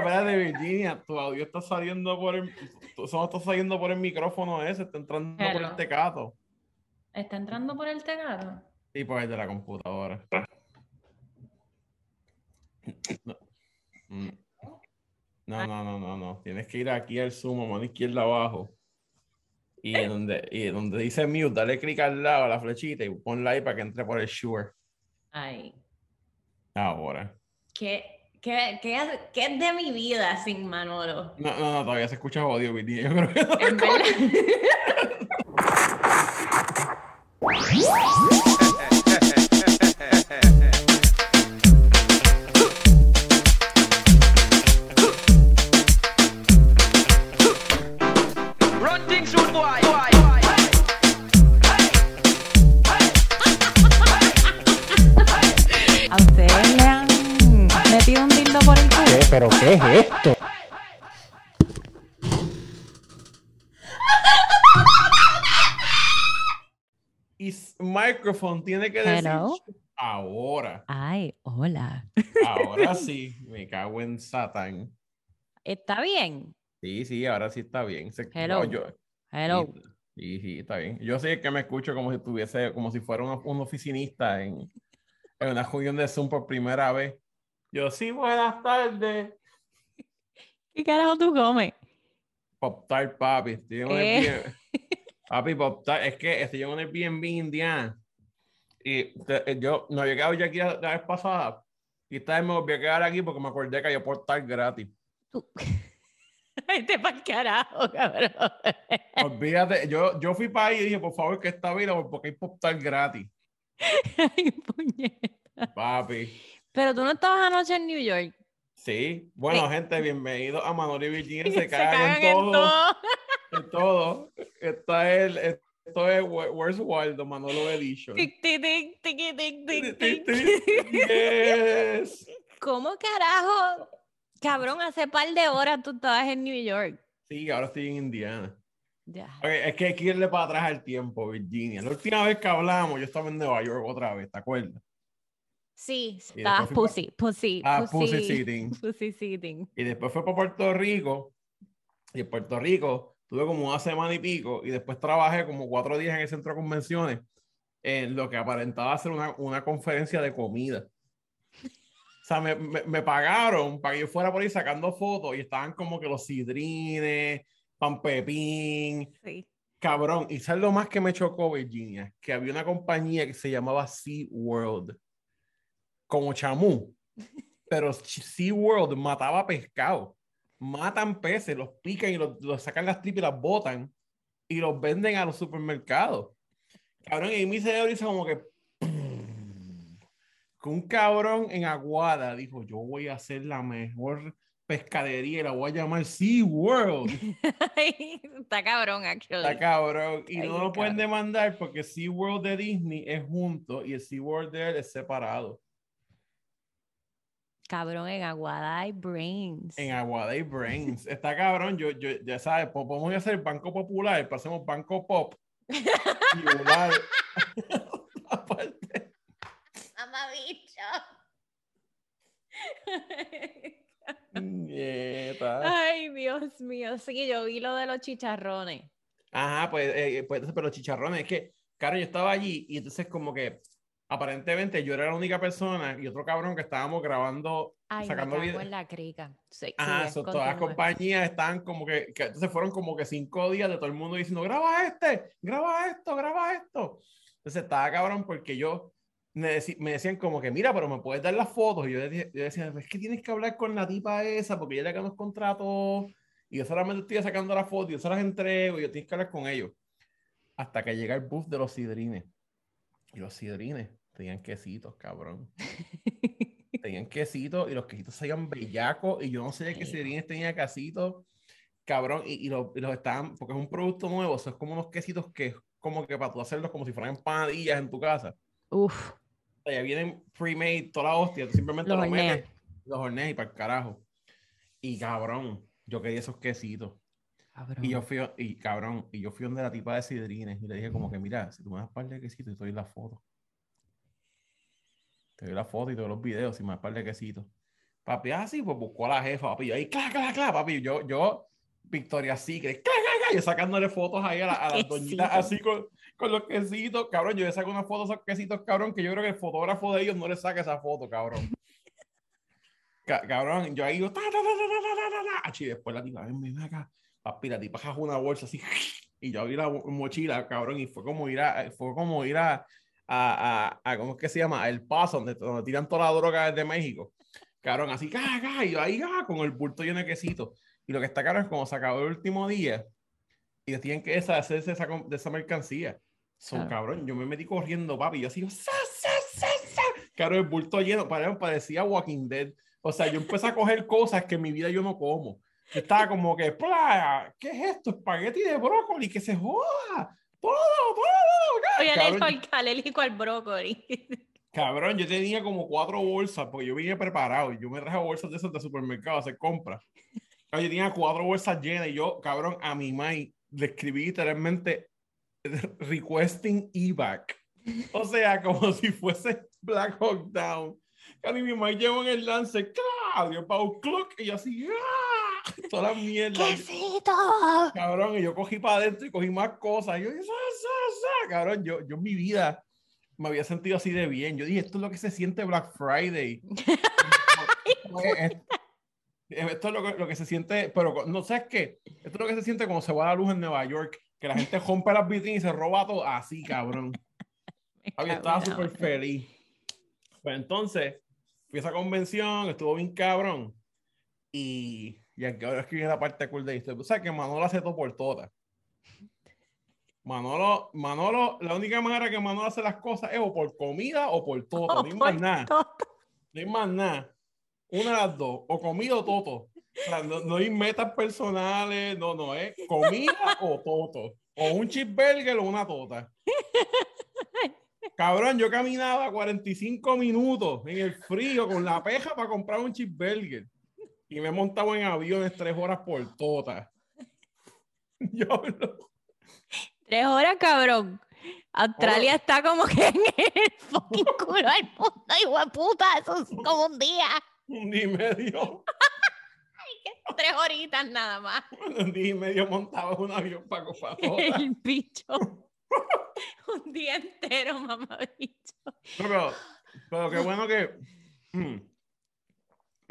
Mira, espérate, Virginia, tu audio está saliendo por el. Solo está saliendo por el micrófono ese, está entrando por el tecato. ¿Está entrando por el tegato? Y por el de la computadora. No. Mm. No, no, no, no, no. Tienes que ir aquí al zoom, mano izquierda abajo. Y en donde, y en donde dice mute, dale clic al lado a la flechita y ponla ahí para que entre por el sure. Ay, Ahora. ¿qué, qué, qué, qué es de mi vida sin Manolo? No, no, no, todavía se escucha jodido, Virginia. Yo creo que no. En verdad. microphone tiene que decir. Ahora. Ay, hola. Ahora sí. Me cago en Satán. ¿Está bien? Sí, sí, ahora sí está bien. Se- Hello. no, yo- Hello. Sí, sí, está bien. Yo sí que me escucho como si estuviese, como si fuera un, un oficinista en, en una reunión de Zoom por primera vez. Yo, sí, buenas tardes. ¿Qué carajo tú comes? Pop Tart, papi. Estoy en. Papi, Tart. Es que estoy en un Airbnb Indiana. Y te- eh, yo no había quedado ya aquí la, vez pasada. Y esta vez me volví a quedar aquí porque me acordé que había Pop Tart gratis. Tú. Vete pa'l carajo, cabrón. Olvídate, yo, yo fui para ahí y dije, por favor, que esta vida porque hay Pop Tart gratis. Ay, puñeta. Papi. Pero tú no estabas anoche en New York. Sí, bueno, Sí. gente, bienvenidos a Manolo y Virginia. Se, Se cagan, cagan en, en todo, todo. en todo. Esta es, el- esto es Where- Where's Waldo, Manolo Edition. Tic, tic, tic, tic, tic, tic, Ti, tic. ti, yes. ¿Cómo carajo? Cabrón, hace par de horas tú estabas en New York. Sí, ahora estoy en Indiana. Ya. Es que hay que irle para atrás al tiempo, Virginia. La última vez que hablamos, yo estaba en Nueva York otra vez, ¿te acuerdas? Sí, estabas pussy, pussy, Ah, pussy sitting. Pussy sitting. Y después fue para Puerto Rico. Y en Puerto Rico tuve como una semana y pico. Y después trabajé como cuatro días en el centro de convenciones. En lo que aparentaba ser una, una conferencia de comida. O sea, me, me, me pagaron para que yo fuera por ahí sacando fotos. Y estaban como que los sidrines, pan pepín, Sí. cabrón. Y sabes lo más que me chocó, Virginia, que había una compañía que se llamaba Sea World, como chamú, pero Sea World mataba pescado, matan peces, los pican y los, los sacan las tripas y las botan y los venden a los supermercados. Cabrón, y mi cerebro hizo como que que un cabrón en Aguada dijo, yo voy a hacer la mejor pescadería y la voy a llamar Sea World. Está cabrón, actually. Está cabrón. Y Ay, no lo pueden demandar porque SeaWorld de Disney es junto y el SeaWorld de él es separado. Cabrón, en Aguada hay brains. En Aguada y Brains. Está cabrón. Yo, yo, ya sabes, pues podemos hacer Banco Popular, pasemos Banco Pop. Y una, aparte. Nieta. Ay, Dios mío. Sí, yo vi lo de los chicharrones. Ajá, pues, eh, pues entonces, pero los chicharrones, es que, claro, yo estaba allí y entonces como que aparentemente yo era la única persona y otro cabrón que estábamos grabando, Ay, sacando me cago video. en la crica. Sí, Ajá, so, todas las compañías estaban como que, que entonces fueron como que cinco días de todo el mundo diciendo, graba este, graba esto, graba esto. Entonces estaba cabrón porque yo me, deci- me decían como que, mira, pero me puedes dar las fotos. Y yo, dije- yo decía, es que tienes que hablar con la tipa esa porque ella le ganó los contratos y yo solamente estoy sacando las fotos y yo se las entrego y yo tienes que hablar con ellos. Hasta que llega el buff de los sidrines. Y los sidrines tenían quesitos, cabrón. tenían quesitos y los quesitos salían bellacos y yo no sé de qué sidrines tenía quesitos, cabrón, y, y, los, y los estaban, porque es un producto nuevo, eso es como unos quesitos que es como que para tú hacerlos como si fueran empanadillas en tu casa. Uf, O sea, ya vienen pre-made, toda la hostia, tú simplemente Los los metes, los horneas y para el carajo. Y cabrón, yo quería esos quesitos. cabrón. Y yo fui, y cabrón, y yo fui donde la tipa de sidrines y le dije como que, mira, si tú me das par de quesitos y te doy la foto. Te doy la foto y todos los videos y me par de quesito. Papi, ah, así, pues buscó a la jefa, papi. Yo ahí, cla, cla, cla, papi. Yo, yo, Victoria Secret, cla, cla, cla, yo sacándole fotos ahí a, la, a las doñitas así con, con, los quesitos, cabrón. Yo le saco una foto a esos quesitos, cabrón, que yo creo que el fotógrafo de ellos no le saca esa foto, cabrón. Cabrón, yo ahí digo, ta, ta, ta, ta, ta, ta, y después la tipa, ven, ven acá. Papi, la tipa una bolsa así, y yo abrí la mochila, cabrón, y fue como ir fue como ir a, a, a, a- ¿cómo es que se llama? El Paso, donde, donde tiran toda la droga desde México. Cabrón, así, ca, ca, y yo ahí, ah, con el bulto lleno de quesito. Y lo que está caro es como se acabó el último día y tienen que deshacerse de esa, de esa mercancía. Son Claro. cabrón, yo me metí corriendo, papi, y yo así, sa, sa, sa, sa. Cabrón, el bulto lleno, pare- parecía Walking Dead. O sea, yo empecé a coger cosas que en mi vida yo no como. Yo estaba como que, "Pla, ¿qué es esto? Espagueti de brócoli, que se joda. Todo, todo. Soy Cabrón, al, alérgico al brócoli. Cabrón, yo tenía como cuatro bolsas, porque yo vine preparado y yo me traje bolsas de esas de supermercado a hacer compras. Yo tenía cuatro bolsas llenas y yo, cabrón, a mi mai le escribí literalmente requesting evac. O sea, como si fuese Black Hawk Down. Y mi mai llevó en el lance, ¡claro! Dio pa' un clock y yo así, ¡ah! Toda la mierda. ¡Quesito! Cabrón, y yo cogí para adentro y cogí más cosas. Y yo, sa, sa, sa. cabrón, yo, yo en mi vida me había sentido así de bien. Yo dije, esto es lo que se siente Black Friday. esto es lo que, lo que se siente, pero no sé qué. Esto es lo que se siente cuando se va la luz en Nueva York, que la gente rompe las vitrinas y se roba todo así, cabrón. Había estaba súper feliz. Pues entonces, fui a esa convención, estuvo bien cabrón. Y, y aquí ahora es que viene la parte cool de esto. O sea, que Manolo hace todo por todas. Manolo, Manolo, la única manera que Manolo hace las cosas es o por comida o por toto. no hay más nada. No hay más nada. Una de las dos. O comida o toto. O sea, no, no hay metas personales. No, no, es comida o toto. O un cheeseburger o una tota. Cabrón, yo caminaba 45 minutos en el frío con la peja para comprar un cheeseburger. Y me he montado en aviones tres horas por tota. Yo lo- Tres horas, cabrón. Australia está como que en el fucking culo del mundo, hijo de puta. Eso es como un día. un día y medio. Tres horitas nada más. Un día y medio montaba un avión para comprar tota. El bicho. Un día entero, mamá bicho. Pero, pero qué bueno que mm,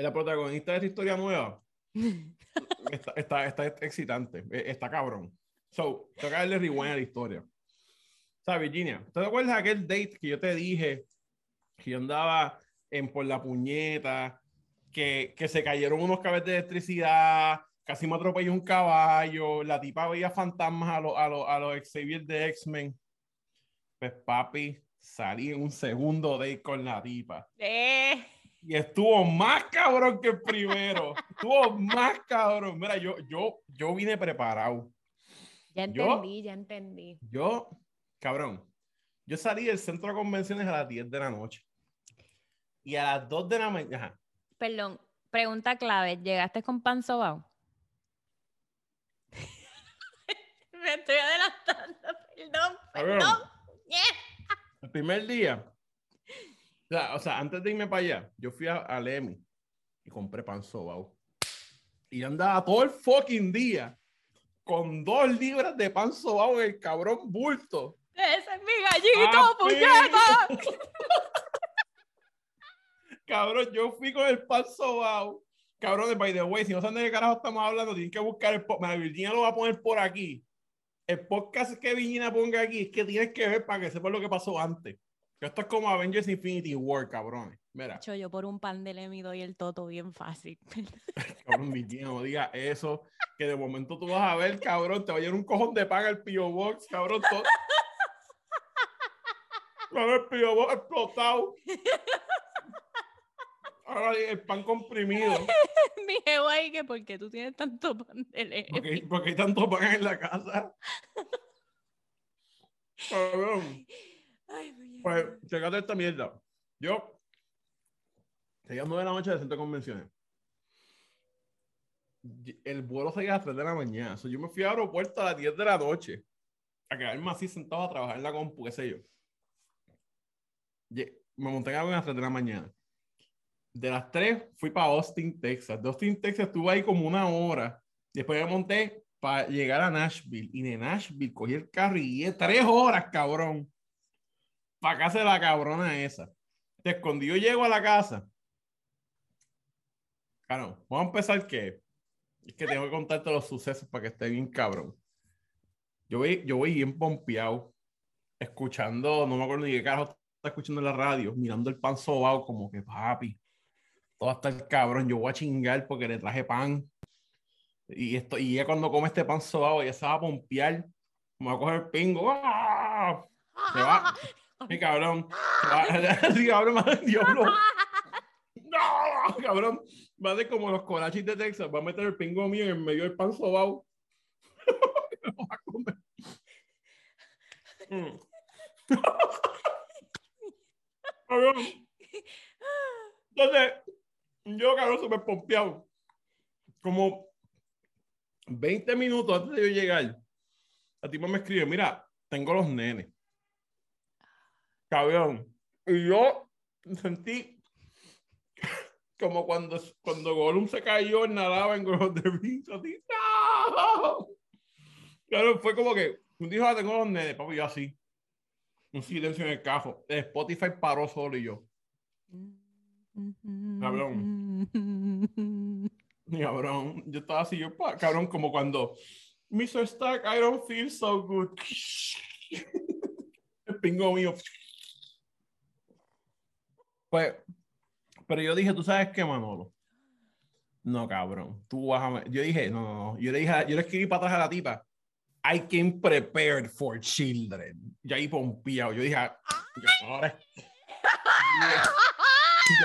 la protagonista de esta historia nueva está, está, está excitante, eh, está cabrón. So, tengo que darle rewind a la historia. O sea, Virginia, ¿te acuerdas de aquel date que yo te dije que yo andaba en por la puñeta, que, que se cayeron unos cables de electricidad, casi me atropelló un caballo, la tipa veía fantasmas a los a los a los Xavier de X-Men? Pues papi, salí en un segundo date con la tipa. Eh, Y estuvo más cabrón que el primero. estuvo más cabrón. Mira, yo, yo, yo vine preparado. ya ¿Yo? entendí, ya entendí. Yo, cabrón, yo salí del centro de convenciones a las 10 de la noche. Y a las 2 de la mañana. Perdón, pregunta clave. ¿Llegaste con pan sobao? Me estoy adelantando, perdón, perdón. Yeah. El primer día, sea, o sea, antes de irme para allá, yo fui a, a Lemi y compré pan sobao. Y andaba todo el fucking día con dos libras de pan sobao en el cabrón bulto. Ese es mi gallito, puñeta. Cabrón, yo fui con el pan sobao. Cabrón, by the way, si no saben de qué carajo estamos hablando, tienen que buscar el podcast. Virginia lo va a poner por aquí. El podcast que Virginia ponga aquí es que tienes que ver para que sepas lo que pasó antes. Esto es como Avengers Infinity War, cabrones. Mira, Cho, yo por un pan de Lemi doy el toto bien fácil. cabrón, Virginia, no diga eso. Que de momento tú vas a ver, cabrón, te va a llevar un cojón de pan al P.O. Box, cabrón. Todo... El P.O. Box explotado. Ahora el pan comprimido. mi jevo ahí que porque tú tienes tanto pan de Lemi. Porque, porque hay tanto pan en la casa. Cabrón. Ay. Pues, checate esta mierda. Yo, sería 9 de la noche del centro de convenciones. El vuelo salía a las 3 de la mañana. So, yo me fui al aeropuerto a las 10 de la noche. A quedarme así sentado a trabajar en la compu, qué sé yo. Me monté en avión a las 3 de la mañana. de las tres fui para Austin, Texas. De Austin, Texas estuve ahí como una hora. Después me monté para llegar a Nashville. Y de Nashville cogí el carro y guié tres horas, cabrón. Para casa de la cabrona esa. Entonces, cuando yo llego a la casa, claro, vamos a empezar que es que tengo que contarte los sucesos para que esté bien cabrón. Yo voy, yo voy bien pompeado, escuchando, no me acuerdo ni qué carajo está escuchando en la radio, mirando el pan sobao como que papi, todo hasta el cabrón, yo voy a chingar porque le traje pan. Y, esto, y ya cuando come este pan sobao, ya se va a pompear, me va a coger el pingo. ¡ah! Se va, mi cabrón, sí, cabrón, madre, diablo. No, cabrón, va a ser como los colachis de Texas, va a meter el pingo mío en medio del pan sobao. Va a comer. Mm. Cabrón. Entonces, yo, cabrón, súper pompeado. Como 20 minutos antes de yo llegar, la tipa me escribe, mira, tengo los nenes. Cabrón. Y yo sentí como cuando, cuando Gollum se cayó, nadaba en los de Vinci, así, ¡no! Claro, fue como que, un dijo, ah, tengo los nenes, papi, yo así. Un silencio en el carro. Spotify paró solo y yo. Cabrón. Cabrón, yo estaba así, yo, pa- cabrón, como cuando Mr. Stark, I don't feel so good. El pingo mío. Pues, pero yo dije, tú sabes qué, Manolo. No, cabrón, tú vas a. Yo dije, no, no, no. Yo le dije, yo le escribí para atrás a la tipa. I came prepared for children. Y ahí pompeado. Yo dije, ah, yo, ahora.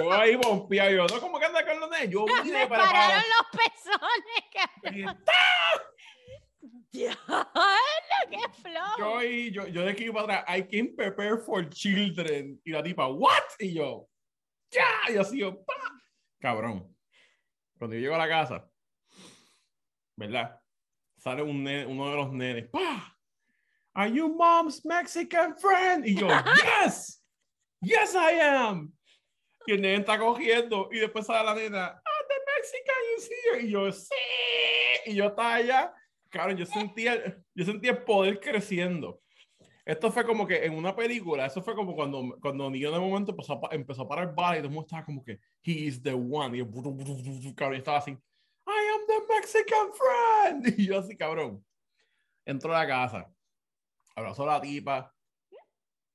Yo ahí pompeado. Yo, no, ¿cómo que anda con los nenes? Yo vine Me preparado. pararon los pezones, cabrón. Diablo, qué flow. Yo, ahí, yo, yo de aquí para atrás, I came prepared for children. Y la tipa, ¿what? Y yo, ya. Y así yo, pa. Cabrón. Cuando yo llego a la casa, ¿verdad? Sale un nene- uno de los nenes, pa. Are you mom's Mexican friend? Y yo, yes. Yes, I am. Y el nene está cogiendo. Y después sale la nena, ah, the Mexican is here. Y yo, sí. Y yo estaba allá. Claro, yo sentía, yo sentía el poder creciendo. Esto fue como que en una película, eso fue como cuando, cuando Neo de momento empezó a, empezó a parar balas y todo el mundo estaba como que, he is the one. Y yo, cabrón, estaba así, I am the Mexican friend. Y yo así, cabrón. Entro a la casa, abrazó a la tipa,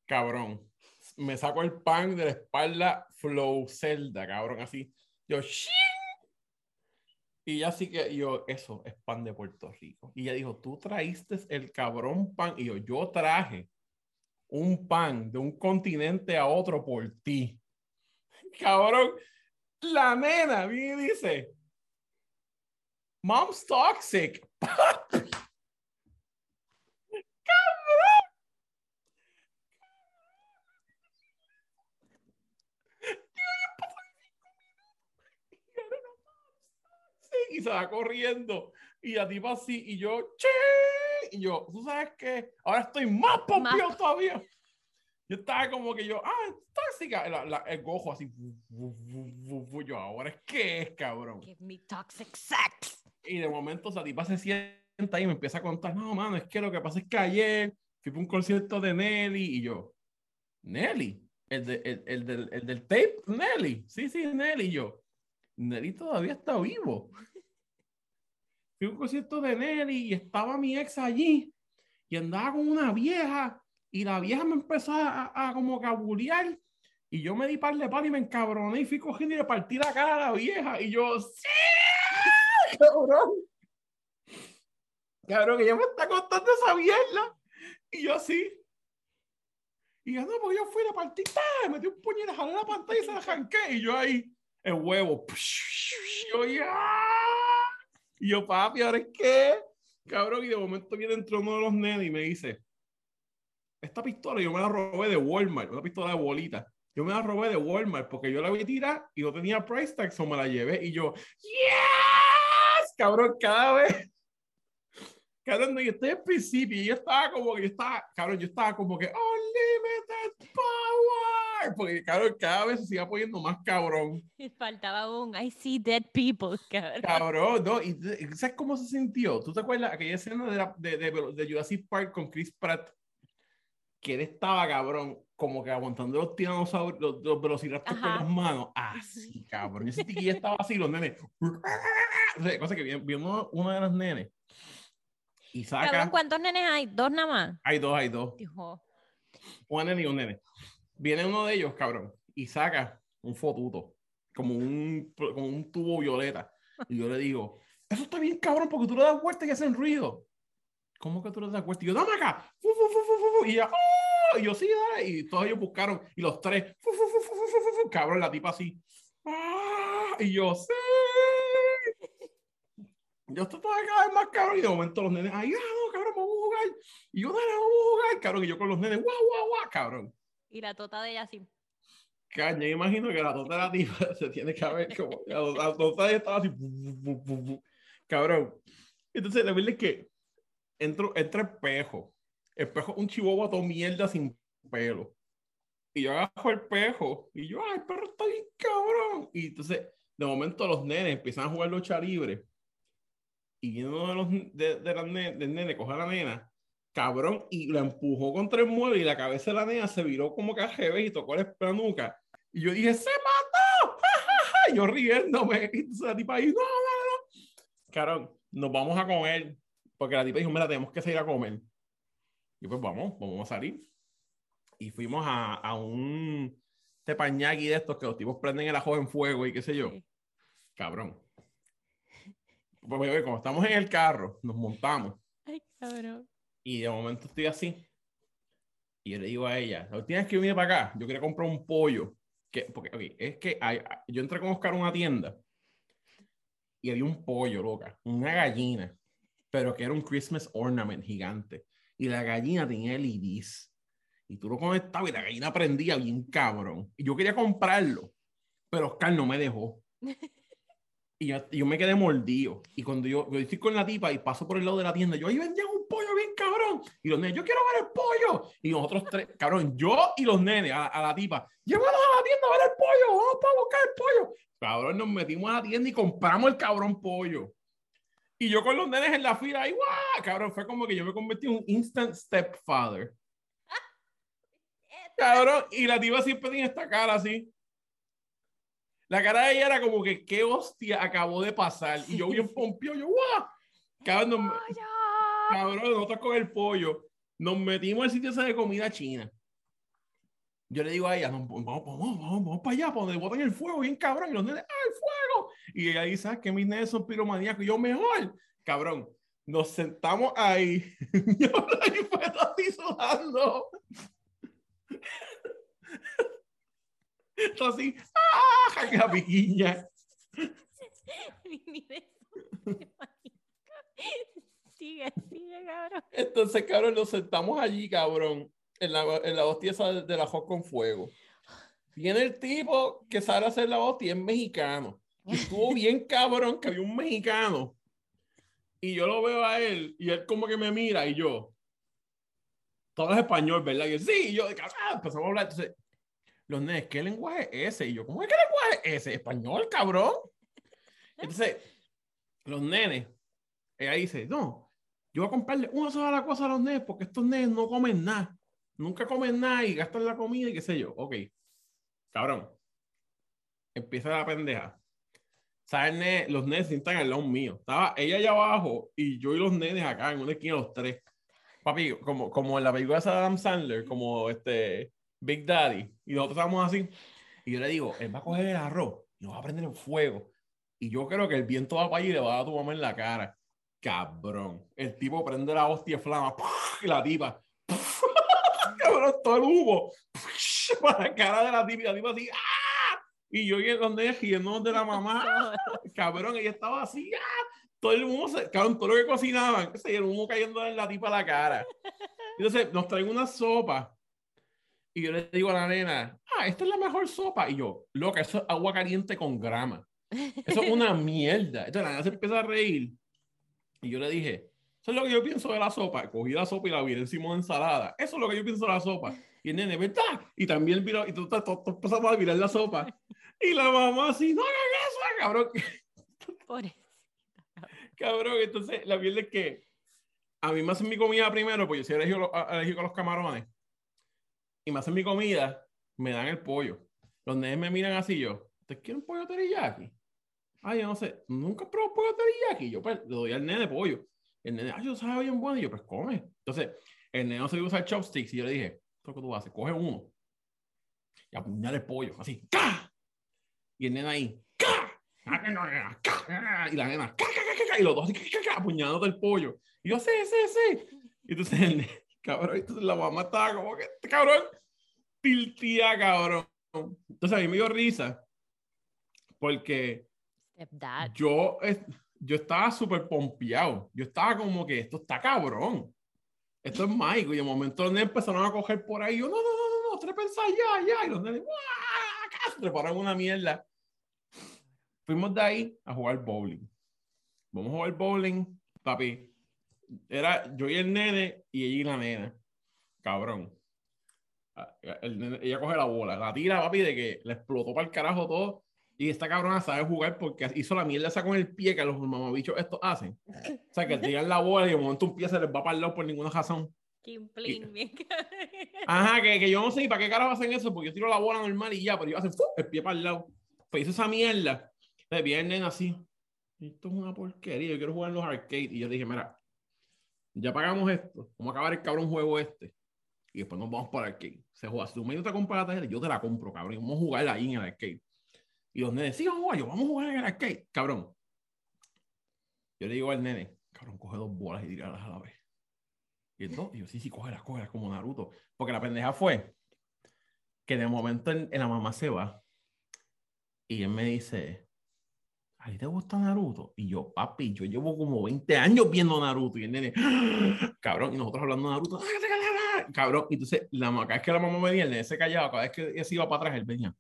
cabrón. Me saco el pan de la espalda, flow Zelda, cabrón, así. Yo, ¡shin! Y ya sí que yo, eso es pan de Puerto Rico. Y ella dijo, tú traíste el cabrón pan. Y yo, yo traje un pan de un continente a otro por ti. Cabrón, la nena viene y dice, Mom's toxic. Sí, y se va corriendo. Y la tipa así, y yo, che, y yo, ¿tú sabes qué? Ahora estoy más pompeado Más- todavía. Yo estaba como que yo, ah, es tóxica. La- la- el gojo así, fu, fu, fu. yo, ahora es que es, cabrón. Give me toxic sex. Y de momento, o sea, tipa se sienta y me empieza a contar, no, mano, es que lo que pasa es que ayer fui para un concierto de Nelly y yo, Nelly, el, de- el, el del, el del tape, Nelly, sí, sí, Nelly, y yo, Nelly todavía está vivo. Fui a un concierto de Nelly y estaba mi ex allí y andaba con una vieja y la vieja me empezó a, a como cabulear y yo me di par de y me encabroné y fui cogiendo y le partí la cara a la vieja y yo, ¡sí! Cabrón. Cabrón, que ella me está contando esa mierda. Y yo así. Y yo, no, porque yo fui a la partita, me metí un le jalé la pantalla y se la arranqué. Y yo ahí, el huevo. Y yo, ya. Y yo, papi, ¿ahora qué? Cabrón, y de momento viene entre uno de los nenes y me dice, esta pistola yo me la robé de Walmart, una pistola de bolita. Yo me la robé de Walmart porque yo la vi tirar y no tenía price tag, so me la llevé. Y yo, ¡Yes! Cabrón, cada vez. Cabrón, yo estoy al principio y yo estaba como que yo estaba, cabrón, yo estaba como que Unlimited Porque cabrón, cada vez se sigue poniendo más cabrón. Faltaba un I see dead people, cabrón. Cabrón, ¿no? ¿Y sabes cómo se sintió? ¿Tú te acuerdas aquella escena de, la- de, de, de Jurassic Park con Chris Pratt? Que él estaba, cabrón, como que aguantando los tiranosaurios, los, los velociraptors con las manos. Así, cabrón. Ese tiquillo estaba así, los nenes. Cosa que vi, vi uno, de las nenes. Y saca. Cabrón, ¿cuántos nenes hay? ¿Dos nada más? Hay dos, hay dos. Dijo, una nene y un nene. Viene uno de ellos, cabrón, y saca un fotuto, como un, como un tubo violeta. Y yo le digo, eso está bien, cabrón, porque tú le das vuelta y hacen ruido. ¿Cómo que tú le das vuelta? Y yo, dame acá. Fu, fu, fu. Y "Oh", y yo, sí, dale. Y todos ellos buscaron, y los tres, cabrón, la tipa así. "Ah", Y yo, sí. Yo estoy todavía cada vez más cabrón. Y de momento los nenes, ay, ah, no, cabrón, vamos a jugar. Y yo, dale, vamos a jugar, cabrón. Y yo con los nenes, guau, guau, guau, cabrón. Y la tota de ella así. Caña, yo imagino que la tota de la tipa se tiene que haber como. La, la tota de ella estaba así. bu, bu, bu. Cabrón. Entonces, la verdad es que entro, entra espejo. Espejo, un chihuahua todo mierda sin pelo. Y yo agarro el espejo. Y yo, ay, el perro está bien cabrón. Y entonces, de momento, los nenes empiezan a jugar lucha libre. Y uno de los de, de ne- del nene, coge a la nena, cabrón, y la empujó contra el mueble y la cabeza de la nena se viró como que al revés y tocó la nuca. Y yo dije, ¡se mató! ¡Ja, yo riéndome. Y entonces la tipa ahí, no, no, no. Cabrón, nos vamos a comer. Porque la tipa dijo, mira, tenemos que salir a comer. Y pues vamos, vamos a salir. Y fuimos a, a un tepañaki de estos que los tipos prenden el ajo en fuego y qué sé yo. Cabrón. Pues, oye, como estamos en el carro, nos montamos. Ay, cabrón. Y de momento estoy así. Y yo le digo a ella, la última vez que yo vine para acá, yo quería comprar un pollo. Que, porque, ok, es que hay- yo entré con Oscar a una tienda y había un pollo, loca, una gallina, pero que era un Christmas ornament gigante. Y la gallina tenía LEDs. Y tú lo conectabas y la gallina prendía bien cabrón. Y yo quería comprarlo, pero Oscar no me dejó. Y yo, yo me quedé mordido. Y cuando yo, yo estoy con la tipa y paso por el lado de la tienda, yo ahí vendían un cabrón. Y los nenes, yo quiero ver el pollo. Y nosotros tres, cabrón, yo y los nenes a, a la tipa, llévanos a la tienda a ver el pollo, vamos para buscar el pollo. Cabrón, nos metimos a la tienda y compramos el cabrón pollo. Y yo con los nenes en la fila, ahí, ¡guau! Cabrón, fue como que yo me convertí en un instant stepfather. Cabrón, y la tipa siempre tiene esta cara así. La cara de ella era como que, ¿qué hostia acabó de pasar? Y yo bien pompio, yo, ¡guau! Cabrón, nos- ¡Pollo! Cabrón, nosotros con el pollo, nos metimos al sitio ese de comida china. Yo le digo a ella, "No, vamos, vamos, vamos, vamos para allá, para donde botan el fuego, bien cabrón. Y los nenes, ¡ah, el fuego! Y ella dice, ¿sabes que mis nenes son piromaníacos? Y yo, mejor. Cabrón, nos sentamos ahí. yo ahí fue así sudando. Todo así, ¡ah! La piquiña. Sigue, sigue, cabrón. Entonces, cabrón, nos sentamos allí, cabrón, en la, en la hostia esa de, de la hot con fuego. Viene el tipo que sabe hacer la hostia, es mexicano. Y estuvo bien cabrón que había un mexicano. Y yo lo veo a él, y él como que me mira, y yo, todo es español, ¿verdad? Y él, sí, y yo, ah, empezamos a hablar. Entonces, los nenes, ¿qué lenguaje es ese? Y yo, ¿cómo es que lenguaje es ese? ¿Español, cabrón? Entonces, los nenes, ella dice, no, yo voy a comprarle una sola cosa a los nenes porque estos nenes no comen nada. Nunca comen nada y gastan la comida y qué sé yo. Ok. Cabrón. Empieza la pendeja. ¿Sabes? Los nenes se sientan al lado mío. Estaba ella allá abajo y yo y los nenes acá en una esquina los tres. Papi, como, como en la película de Adam Sandler, como este Big Daddy. Y nosotros estábamos así. Y yo le digo, él va a coger el arroz y lo va a prender en fuego. Y yo creo que el viento va para allí y le va a dar a tu mamá en la cara. Cabrón. El tipo prende la hostia flama y la tipa. Cabrón, todo el humo para la cara de la tipa la tipa así. ¡ah! Y yo y los nenes riéndonos de la mamá. Cabrón, ella estaba así. ¡ah! Todo el humo, se, cabrón, todo lo que cocinaban, se el humo cayendo en la tipa a la cara. Entonces nos traen una sopa. Y yo le digo a la nena, ah, esta es la mejor sopa. Y yo, loca, eso es agua caliente con grama. Eso es una mierda. Entonces la nena se empieza a reír. Y yo le dije, eso es lo que yo pienso de la sopa. Cogí la sopa y la vi encima de ensalada. Eso es lo que yo pienso de la sopa. Y el nene, ¿verdad? Y también viró, y tú estás todos empezamos a virar la sopa. Y la mamá así, no hagan eso, cabrón. Pobre- Cabrón, entonces la mierda es que a mí me hacen mi comida primero, pues yo soy alérgico a los camarones. Y me hacen mi comida, me dan el pollo. Los nenes me miran así yo, ¿te quieren pollo teriyaki? Ay, yo no sé, nunca probé pollo teriyaki. Yo pues le doy al nene pollo. El nene, ay, yo sabe bien bueno. Y yo, pues come. Entonces, el nene no se usar chopsticks. Y yo le dije, ¿esto que tú haces? Coge uno y apuñala el pollo, así, ¡ca! Y el nene ahí, ¡ca! ¡Ca! Y la nena, ¡ca, ca, ca! Y los dos, ¡ca, apuñalando el pollo. Y yo, sí, sí, sí. Y entonces, el nene, cabrón, entonces la mamá estaba como que, cabrón, tiltía, cabrón. Entonces, a mí me dio risa porque. Yo, yo estaba súper pompeado. Yo estaba como que esto está cabrón. Esto es mágico. Y de momento nenes empezaron a coger por ahí. Yo, no, no, no, no, trepense allá, allá. Y los nenes, treparon una mierda. Fuimos de ahí a jugar bowling. Vamos a jugar bowling, papi. Era yo y el nene y ella y la nena. Cabrón. Ah, el ella coge la bola, la tira, papi, de que le explotó para el carajo todo. Y esta cabrona sabe jugar porque hizo la mierda esa con el pie que los mamabichos estos hacen. O sea, que tiran la bola y de momento un pie se les va para el lado por ninguna razón. Kimplin, bien Ajá, que, que yo no sé para qué carajo hacen eso, porque yo tiro la bola normal y ya, pero ellos hacen el pie para el lado. Pues hizo esa mierda. Entonces viene el nene así. Esto es una porquería, yo quiero jugar en los arcades. Y yo dije, mira, ya pagamos esto, vamos a acabar el cabrón juego este. Y después nos vamos para el arcade. Se juega, si tú me te compras la tarjeta, yo te la compro, cabrón. y Vamos a jugar ahí en el arcade. Y los nenes, sí, vamos a jugar, yo, vamos a jugar en el arcade, cabrón. Yo le digo al nene, cabrón, coge dos bolas y tiralas a la vez. Y y yo, sí, sí, cógelas, cógelas como Naruto. Porque la pendeja fue que de momento en, la mamá se va y él me dice, ¿a ti te gusta Naruto? Y yo, papi, yo llevo como 20 años viendo Naruto y el nene, "Ah", cabrón, y nosotros hablando de Naruto, "Ah, cabrón. Y entonces, la, cada vez que la mamá venía, el nene se callaba, cada vez que él se iba para atrás, él venía,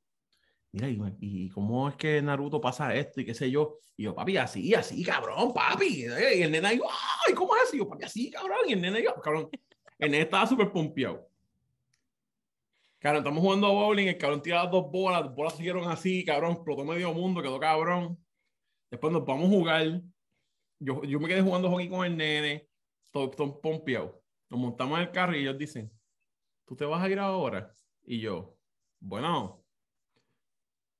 mira, y, cómo es que Naruto pasa esto y qué sé yo. Y yo, papi, así, así, cabrón, papi. Y el nene ahí, ay, ¿cómo es eso? Y yo, papi, así, cabrón. Y el nene, yo, cabrón, el nene estaba súper pompeado. Cabrón, estamos jugando a bowling, el cabrón tira las dos bolas, las bolas siguieron así, cabrón, explotó medio mundo, quedó cabrón. Después nos vamos a jugar. Yo, yo me quedé jugando hockey con el nene, todo, todo pompeado. Nos montamos en el carro y ellos dicen, ¿tú te vas a ir ahora? Y yo, bueno,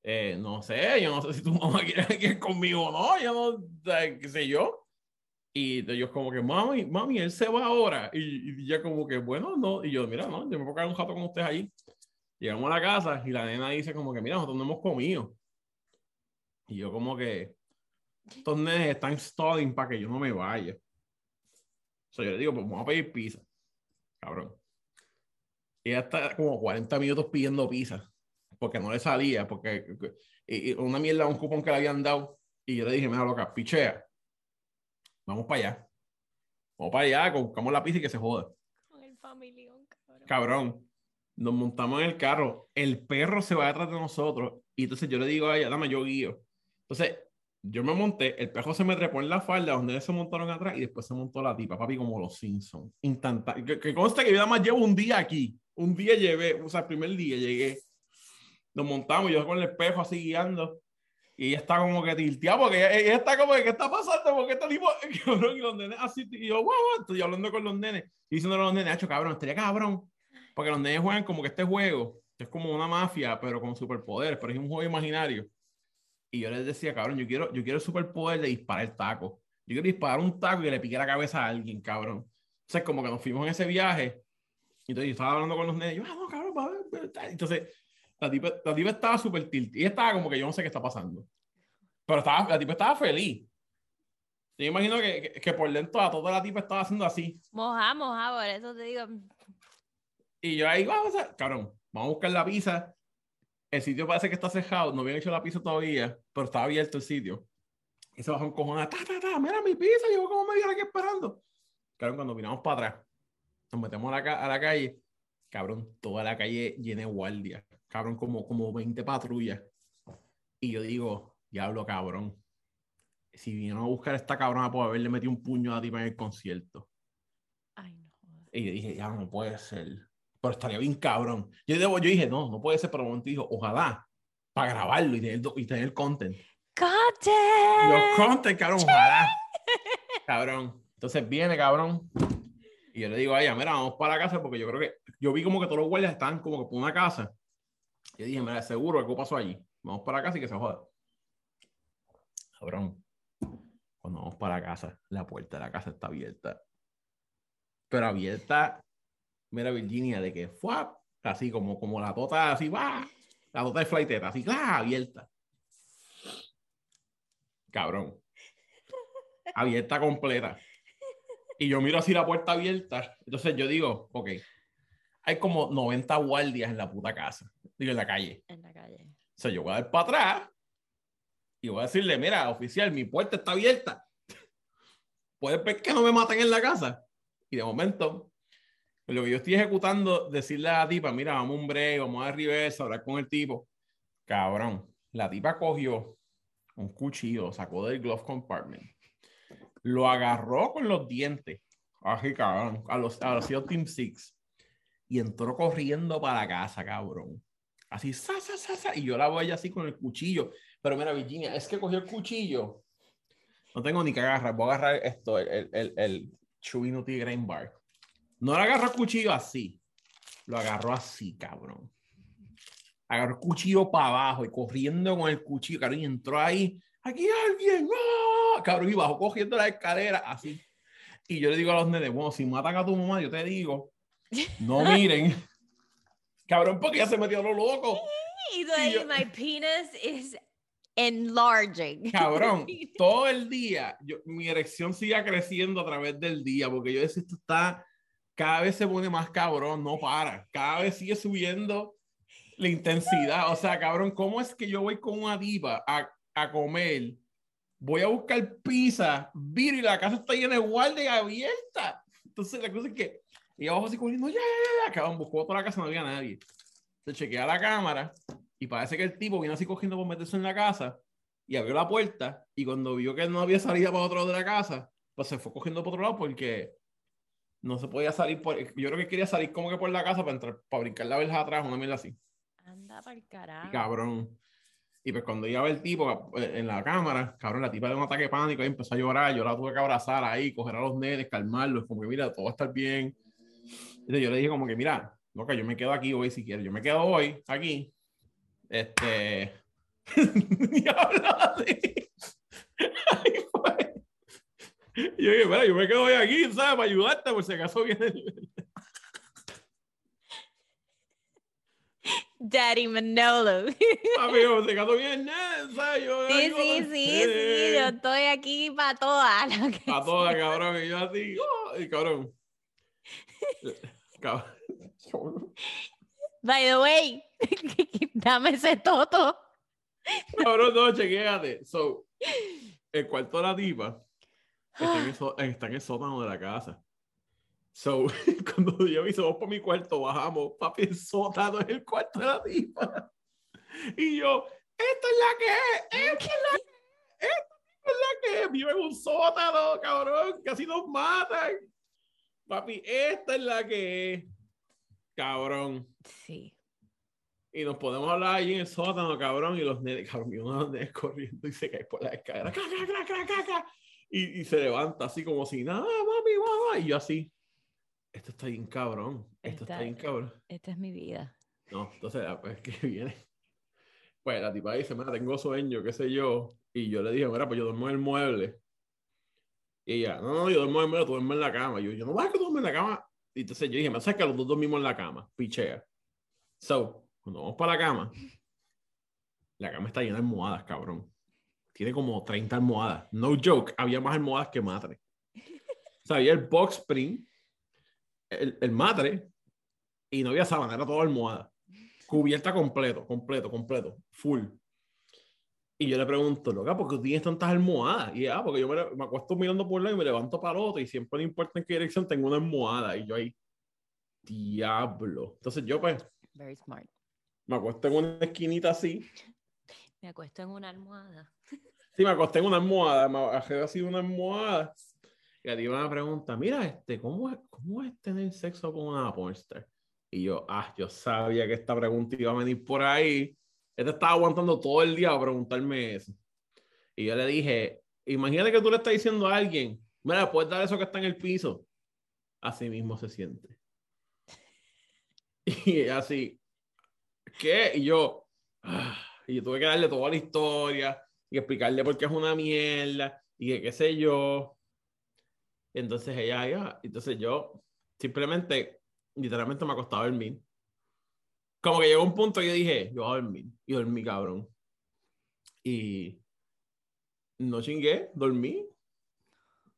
eh, no sé, yo no sé si tu mamá quiere ir conmigo o no, yo no, qué sé yo. Y ellos como que, mami, mami, él se va ahora. Y, y ya como que, bueno, no. Y yo, mira, no, yo me puedo quedar un rato con ustedes ahí. Llegamos a la casa y la nena dice como que, mira, nosotros no hemos comido. Y yo como que, estos nenes están studying para que yo no me vaya. O sea, yo le digo, pues vamos a pedir pizza. Cabrón. Y ella está como 40 minutos pidiendo pizza. Porque no le salía, porque y- y una mierda, un cupón que le habían dado. Y yo le dije, mira, loca, pichea. Vamos para allá. Vamos para allá, buscamos la pizza y que se joda. Con el familión, cabrón. Cabrón. Nos montamos en el carro. El perro se va detrás de nosotros. Y entonces yo le digo a ella, dame, yo guío. Entonces, yo me monté, el perro se me trepó en la falda, donde ellos se montaron atrás y después se montó la tipa, papi, como los Simpsons. Instantáneo. Que, que consta que yo nada más llevo un día aquí. Un día llevé, o sea, el primer día llegué. Nos montamos, yo con el espejo así guiando. Y ella está como que tilteada porque ella, ella está como que, ¿qué está pasando? Porque este tipo, cabrón, y los nenes así, y yo, guau, estoy hablando con los nenes. Y diciéndole a los nenes, hecho cabrón, estaría cabrón. Porque los nenes juegan como que este juego es como una mafia, pero con superpoderes, pero es un juego imaginario. Y yo les decía, cabrón, yo quiero, yo quiero el superpoder de disparar el taco. Yo quiero disparar un taco y que le pique la cabeza a alguien, cabrón. Entonces, como que nos fuimos en ese viaje. Y entonces yo estaba hablando con los nenes. Yo, ah, no, cabrón. Entonces, la tipa, la tipa estaba súper tilt. Y estaba como que yo no sé qué está pasando. Pero estaba, la tipa estaba feliz. Yo imagino que, que, que por dentro a toda la tipa estaba haciendo así. Moja, moja, por eso te digo. Y yo ahí, vamos a, cabrón, vamos a buscar la pizza. El sitio parece que está cerrado, no habían hecho la pizza todavía, pero está abierto el sitio. Y se bajó un cojón, ta, ta, ta, mira mi pizza, llevo como media hora aquí esperando. Cabrón, cuando miramos para atrás, nos metemos a la, a la calle, cabrón, toda la calle llena de guardias, cabrón, como, como 20 patrullas. Y yo digo, diablo, cabrón, si vinieron a buscar a esta cabrona por haberle metido un puño a la tipa en el concierto. Ay, no. Y yo dije, ya no puede ser. pero estaría bien cabrón. Yo, debo- yo dije, no, no puede ser, pero un momento dijo, ojalá, para grabarlo y tener, y tener content. Content. Los content, cabrón, ojalá. Cabrón. Entonces viene, cabrón. Y yo le digo a ella, mira, vamos para la casa porque yo creo que, yo vi como que todos los guardias estaban como que por una casa. Yo dije, mira, seguro algo pasó allí. Vamos para casa y que se joda. Cabrón. Cuando vamos para casa, la puerta de la casa está abierta. Pero abierta, mira Virginia, de que fue así como, como la tota, así, va. La tota de flighteta, así, ¡ah! abierta. Cabrón. Abierta completa. Y yo miro así la puerta abierta. Entonces yo digo, ok, hay como 90 guardias en la puta casa. Digo, en la calle. En la calle. O sea, yo voy a dar para atrás y voy a decirle, mira, oficial, mi puerta está abierta. Puedes ver que no me maten en la casa. Y de momento, lo que yo estoy ejecutando, decirle a la tipa, mira, vamos a un break, vamos a reversa, hablar con el tipo. Cabrón, la tipa cogió un cuchillo, sacó del glove compartment, lo agarró con los dientes, así cabrón, a los, a los Team Six, y entró corriendo para casa, cabrón así, sa, sa, sa, sa, y yo la voy así con el cuchillo. Pero mira, Virginia, es que cogió el cuchillo. No tengo ni que agarrar, voy a agarrar esto, el, el, el, Nutty Grain Bar. No le agarró el cuchillo así, lo agarró así, cabrón. Agarró el cuchillo para abajo y corriendo con el cuchillo, cabrón, y entró ahí, aquí hay alguien, ¡ah! cabrón, y bajó cogiendo la escalera, así. Y yo le digo a los nenes, bueno, si matan a tu mamá, yo te digo, no miren. Cabrón, porque ya se metió a lo loco. Y ahí, yo- my penis is enlarging. Cabrón, todo el día, yo, mi erección sigue creciendo a través del día, porque yo decía, esto está, cada vez se pone más cabrón, no para, cada vez sigue subiendo la intensidad. O sea, cabrón, ¿cómo es que yo voy con una diva a, a comer? Voy a buscar pizza, viro y la casa está llena de guardia abierta. Entonces, la cosa es que y abajo así corriendo, ya, ya, ya, cabrón, buscó toda la casa, no había nadie. Se chequea la cámara y parece que el tipo viene así cogiendo por meterse en la casa y abrió la puerta y cuando vio que no había salida para otro lado de la casa, pues se fue cogiendo por otro lado porque no se podía salir por, yo creo que quería salir como que por la casa para entrar, para brincar la verja atrás, una mierda así. Anda para el Y carajo. cabrón. Y pues cuando iba el tipo eh, en la cámara, cabrón, la tipa de un ataque de pánico y empezó a llorar, yo la tuve que abrazar ahí, coger a los nenes, calmarlos, como que mira, todo va a estar bien. Entonces yo le dije como que mira, loca, yo me quedo aquí hoy si quieres, yo me quedo hoy aquí. Este... yo dije, mira, yo me quedo hoy aquí, ¿sabes? Para ayudarte por si acaso viene el... Daddy Manolo. Amigo, viene el nene, ¿sabes? Yo Sí, ayudo. sí, sí, sí, yo estoy aquí para todas. lo que A toda, cabrón. Y yo así, ¡oh! y cabrón. By the way, dame ese toto. Cabrón, no, chequéate. So, el cuarto de la tipa está en, el, so- está en el sótano de la casa. So, cuando yo me hice, vamos para mi cuarto, bajamos, papi, el sótano es el cuarto de la tipa. Y yo, esta es la que es, esta es la que es, esta es la que es. Vive en un sótano, cabrón, casi nos matan. Papi, esta es la que es. Cabrón. Sí. Y nos podemos hablar ahí en el sótano, cabrón, y los nenes, cabrón, y uno de los nenes corriendo y se cae por la escalera, ¡ca, ca, ca! Y, y se levanta así como si nada, mami, mamá, y yo así, esto está bien cabrón, esto está, Está- bien cabrón. Esta es mi vida. No, entonces, la vez que viene, pues la tipa dice, mira, tengo sueño, qué sé yo, y yo le dije, mira, pues yo duermo en el mueble. Y ella, no, no, yo duermo tú duermes en la cama. Yo, yo no vas a que duermes en la cama. Y entonces yo dije, me que los dos dormimos en la cama, pichea. So, cuando vamos para la cama, la cama está llena de almohadas, cabrón. Tiene como 30 almohadas. No joke, había más almohadas que madre. O sea, había el box spring, el, el madre, y no había sábana, era toda almohada. Cubierta completo, completo, completo, full. Y yo le pregunto, loca, ¿por qué tienes tantas almohadas? Y ah, porque yo me, me acuesto mirando por un lado y me levanto para el otro y siempre no importa en qué dirección tengo una almohada. Y yo ahí, diablo. Entonces yo pues Very smart. me acuesto en una esquinita así. Me acuesto en una almohada. Sí, me acosté en una almohada, me bajé así de una almohada. Y a ti me pregunta, mira, este, ¿cómo es, ¿cómo es tener sexo con una pornstar? Y yo, ah, yo sabía que esta pregunta iba a venir por ahí. Este estaba aguantando todo el día para preguntarme eso. Y yo le dije, imagínate que tú le estás diciendo a alguien, mira, puedes dar eso que está en el piso. Así mismo se siente. Y así, ¿qué? Y yo, ah, y yo tuve que darle toda la historia y explicarle por qué es una mierda y que qué sé yo. Entonces ella, ya, entonces yo simplemente, literalmente me acostaba a dormir. Como que llegó un punto que yo dije, yo voy a dormir. Y dormí, cabrón. Y no chingué, dormí.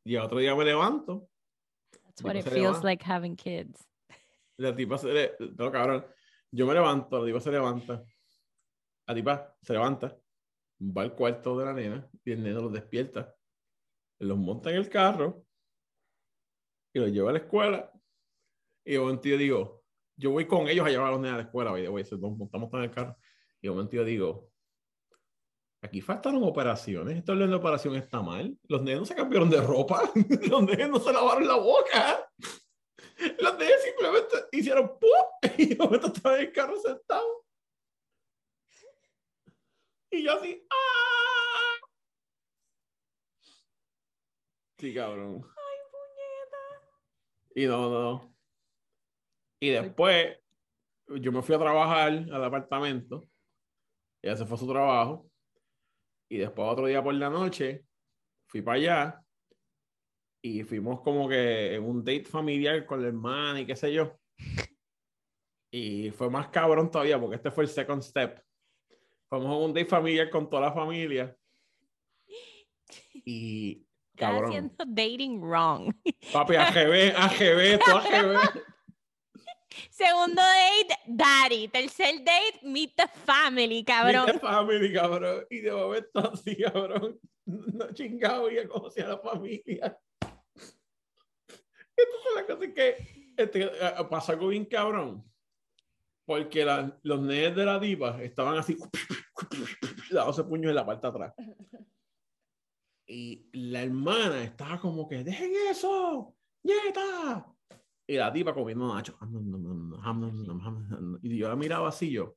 Y al otro día me levanto. That's what it feels levanta. like having kids. La tipa se le... No, cabrón. Yo me levanto, la tipa se levanta. La tipa se levanta, va al cuarto de la nena y el neno los despierta. Los monta en el carro y los lleva a la escuela. Y de momento yo digo, yo voy con ellos a llevar a los nenes a la escuela. Way, so nos montamos en el carro. Y de momento yo digo, aquí faltaron operaciones. Esto de la operación está mal. Los nenes no se cambiaron de ropa. los nenes no se lavaron la boca. Los nenes simplemente hicieron ¡pum! Y de momento estaba en el carro sentado. Y yo así, ¡ah! Sí, cabrón. Ay, puñeta. Y no, no. Y después yo me fui a trabajar al apartamento. Ella se fue a su trabajo. Y después otro día por la noche fui para allá. Y fuimos como que en un date familiar con la hermana y qué sé yo. Y fue más cabrón todavía porque este fue el second step. Fuimos a un date familiar con toda la familia. Y Estás cabrón. haciendo dating wrong. Papi, AGB, AGB, todo AGB. Segundo date, daddy. Tercer date, meet the family, cabrón. Meet the family, cabrón. Y de momento así, cabrón. No chingado y conocí a la familia. Entonces la cosa es que este, pasó algo bien cabrón. Porque la- los nenes de la diva estaban así, dándose puños en la parte de atrás. Y la hermana estaba como que, dejen eso, nieta. Y la diva comiendo nacho. Y yo la miraba así, yo.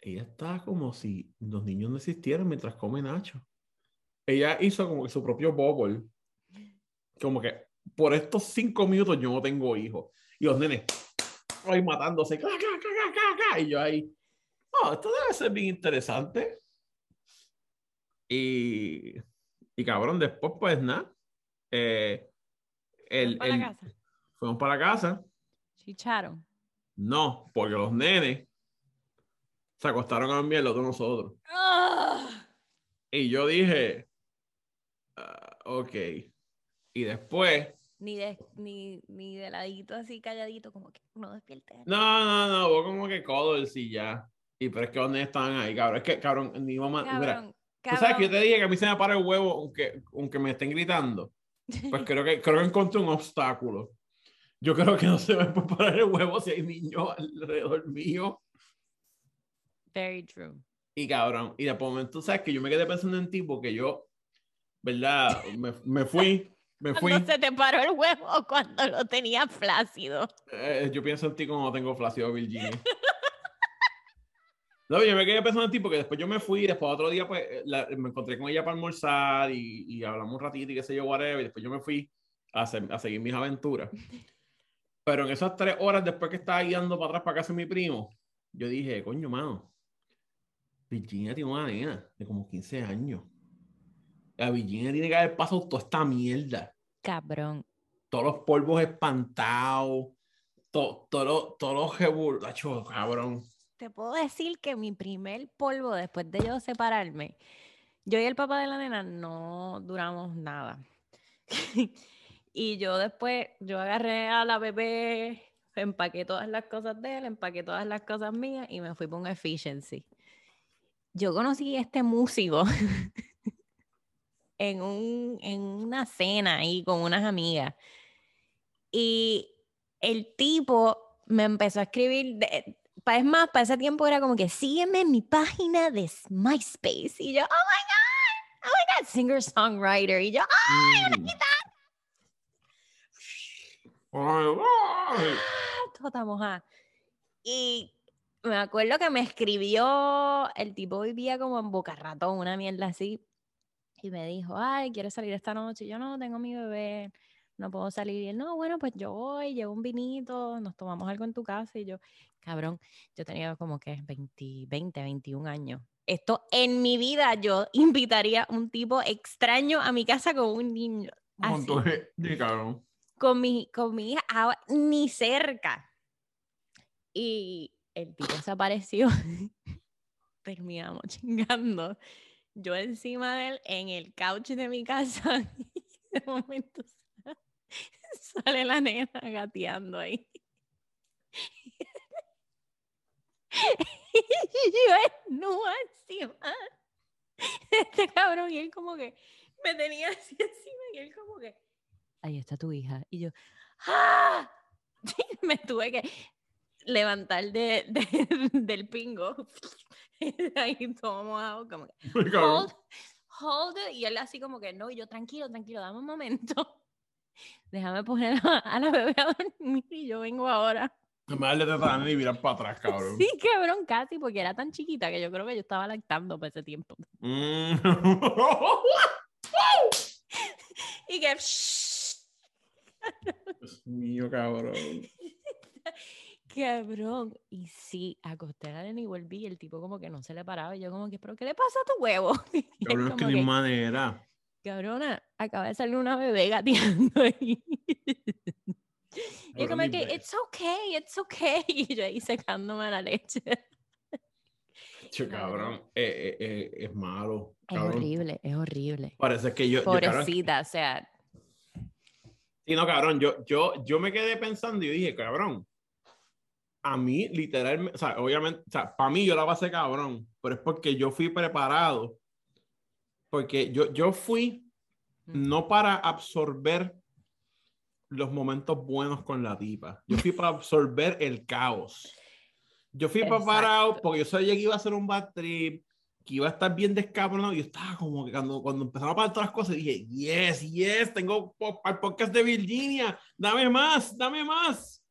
Ella está como si los niños no existieran mientras come nacho. Ella hizo como que su propio bubble. Como que por estos cinco minutos yo no tengo hijos. Y los nenes ahí matándose. ¡Ca, ca, ca! Y yo ahí. Oh, esto debe ser bien interesante. Y, y cabrón, después, pues nada. eh, el, el-. Fuimos para casa. Chicharon. No, porque los nenes se acostaron a dormir el otro nosotros. Ah. Y yo dije, ah, ok. Y después, Ni de, ni, ni de ladito así calladito, como que no despierte. no, no, no, vos como que codos y ya. Y pero es que los nenes estaban ahí, cabrón. Es que, cabrón, mi mamá, mira, Cabrón, tú sabes que yo cabrón. te dije que a mí se me para el huevo aunque, aunque me estén gritando. Pues creo que, creo que encontré un obstáculo. Yo creo que no se me puede parar el huevo si hay niños alrededor mío. Very true. Y cabrón, y de momento, sabes que yo me quedé pensando en ti porque yo, ¿verdad? Me, me fui, me fui. Cuando se te paró el huevo cuando lo tenías flácido. Eh, yo pienso en ti como tengo flácido Virginia. No, yo me quedé pensando en ti porque después yo me fui, después otro día pues eh, la- me encontré con ella para almorzar y, y hablamos un ratito y qué sé yo, whatever, y después yo me fui a, hacer- a seguir mis aventuras. Pero en esas tres horas después que estaba guiando para atrás para casa de mi primo, yo dije, coño, mano, Virginia tiene una nena de como 15 años. La Virginia tiene que haber pasado toda esta mierda Cabrón. todos los polvos espantados, todo todos los jebulachos, cabrón. Te puedo decir que mi primer polvo después de yo separarme, yo y el papá de la nena no duramos nada. y yo después, yo agarré a la bebé, empaqué todas las cosas de él, empaqué todas las cosas mías y me fui por un efficiency. Yo conocí a este músico en, un, en una cena ahí con unas amigas. Y el tipo me empezó a escribir, de- es más, para ese tiempo era como que sígueme en mi página de MySpace. Y yo, oh my God, oh my God, singer-songwriter. Y yo, ¡ah! Mm. Ay, ay. Toda mojada. Y me acuerdo que me escribió, el tipo vivía como en Boca Ratón, una mierda así. Y me dijo, ay, ¿quieres salir esta noche? Y yo no, tengo mi bebé, no puedo salir. Y él, no, bueno, pues yo voy, llevo un vinito, nos tomamos algo en tu casa. Y yo, cabrón, yo tenía como que 20, 20 21 años. Esto en mi vida yo invitaría un tipo extraño a mi casa con un niño. Un montón de, de cabrón. Con mi, con mi hija, ahora, ni cerca. Y el tipo se apareció. Terminamos chingando. Yo encima de él en el couch de mi casa. De momento sa- sale la nena gateando ahí. Y yo desnuda encima. Este cabrón, y él como que me tenía así encima y él como que, ahí está tu hija. Y yo, ¡ah! me tuve que levantar de, de- del pingo. Ahí todo mojado, como que, hold, hold it. Y él así como que, no, y yo, tranquilo, tranquilo, dame un momento. Déjame poner a, a la bebé a dormir y yo vengo ahora. No me darle teta a la nena y mirar para atrás, cabrón. Sí, cabrón, casi, porque era tan chiquita que yo creo que yo estaba lactando por ese tiempo. Mm. Y que, Dios mío, cabrón. cabrón. Y sí, acosté a la nena y volví y el tipo como que no se le paraba. Y yo como que, ¿pero qué le pasa a tu huevo? Cabrón, es que que, manera. cabrona, acaba de salir una bebé gateando ahí. Y como ni que, it's okay, it's okay. Y yo ahí secándome la leche. Che, cabrón, eh, eh, eh, es malo. Es horrible, es horrible. Parece que yo, yo, cabrón, Pobrecita, o sea, Sí, no, cabrón, yo, yo, yo me quedé pensando y dije, cabrón, a mí literalmente, o sea, obviamente, o sea, para mí yo la pasé cabrón, pero es porque yo fui preparado, porque yo, yo fui no para absorber los momentos buenos con la tipa, yo fui para absorber el caos. Yo fui preparado Exacto. porque yo sabía que iba a ser un bad trip, que iba a estar bien descabronado. Y yo estaba como que cuando, cuando empezaron a pasar todas las cosas, dije, yes, yes, tengo al podcast de Virginia, dame más, dame más.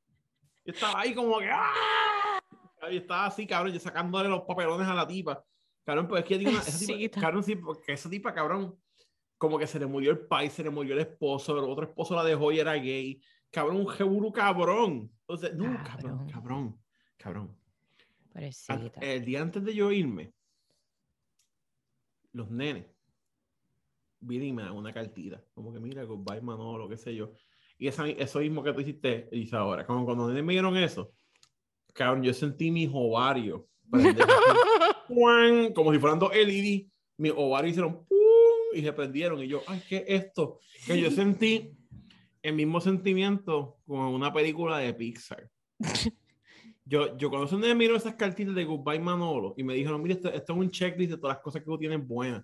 Yo estaba ahí como que, ¡ah! Y estaba así, cabrón, yo sacándole los papelones a la tipa. Cabrón, pues es que una, esa tipa, Sí, cabrón, sí, porque esa tipa, cabrón, como que se le murió el país, se le murió el esposo, el otro esposo la dejó y era gay. Cabrón, un jeburu cabrón. Entonces, no, cabrón, Cabrón. cabrón, cabrón. El día antes de yo irme, los nenes vienen y me dan una cartita. Como que mira, goodbye Manolo, qué sé yo. Y esa, eso mismo que tú hiciste, dice ahora. Como cuando los nenes me dieron eso, cabrón, yo sentí mis ovarios. como si fueran dos LED. Mis ovarios hicieron ¡pum! y se prendieron. Y yo, ay, ¿qué es esto? Que yo sentí el mismo sentimiento como en una película de Pixar. Yo, yo cuando me miro esas cartitas de Goodbye Manolo y me dijeron, mira, esto, esto es un checklist de todas las cosas que tú tienes buenas.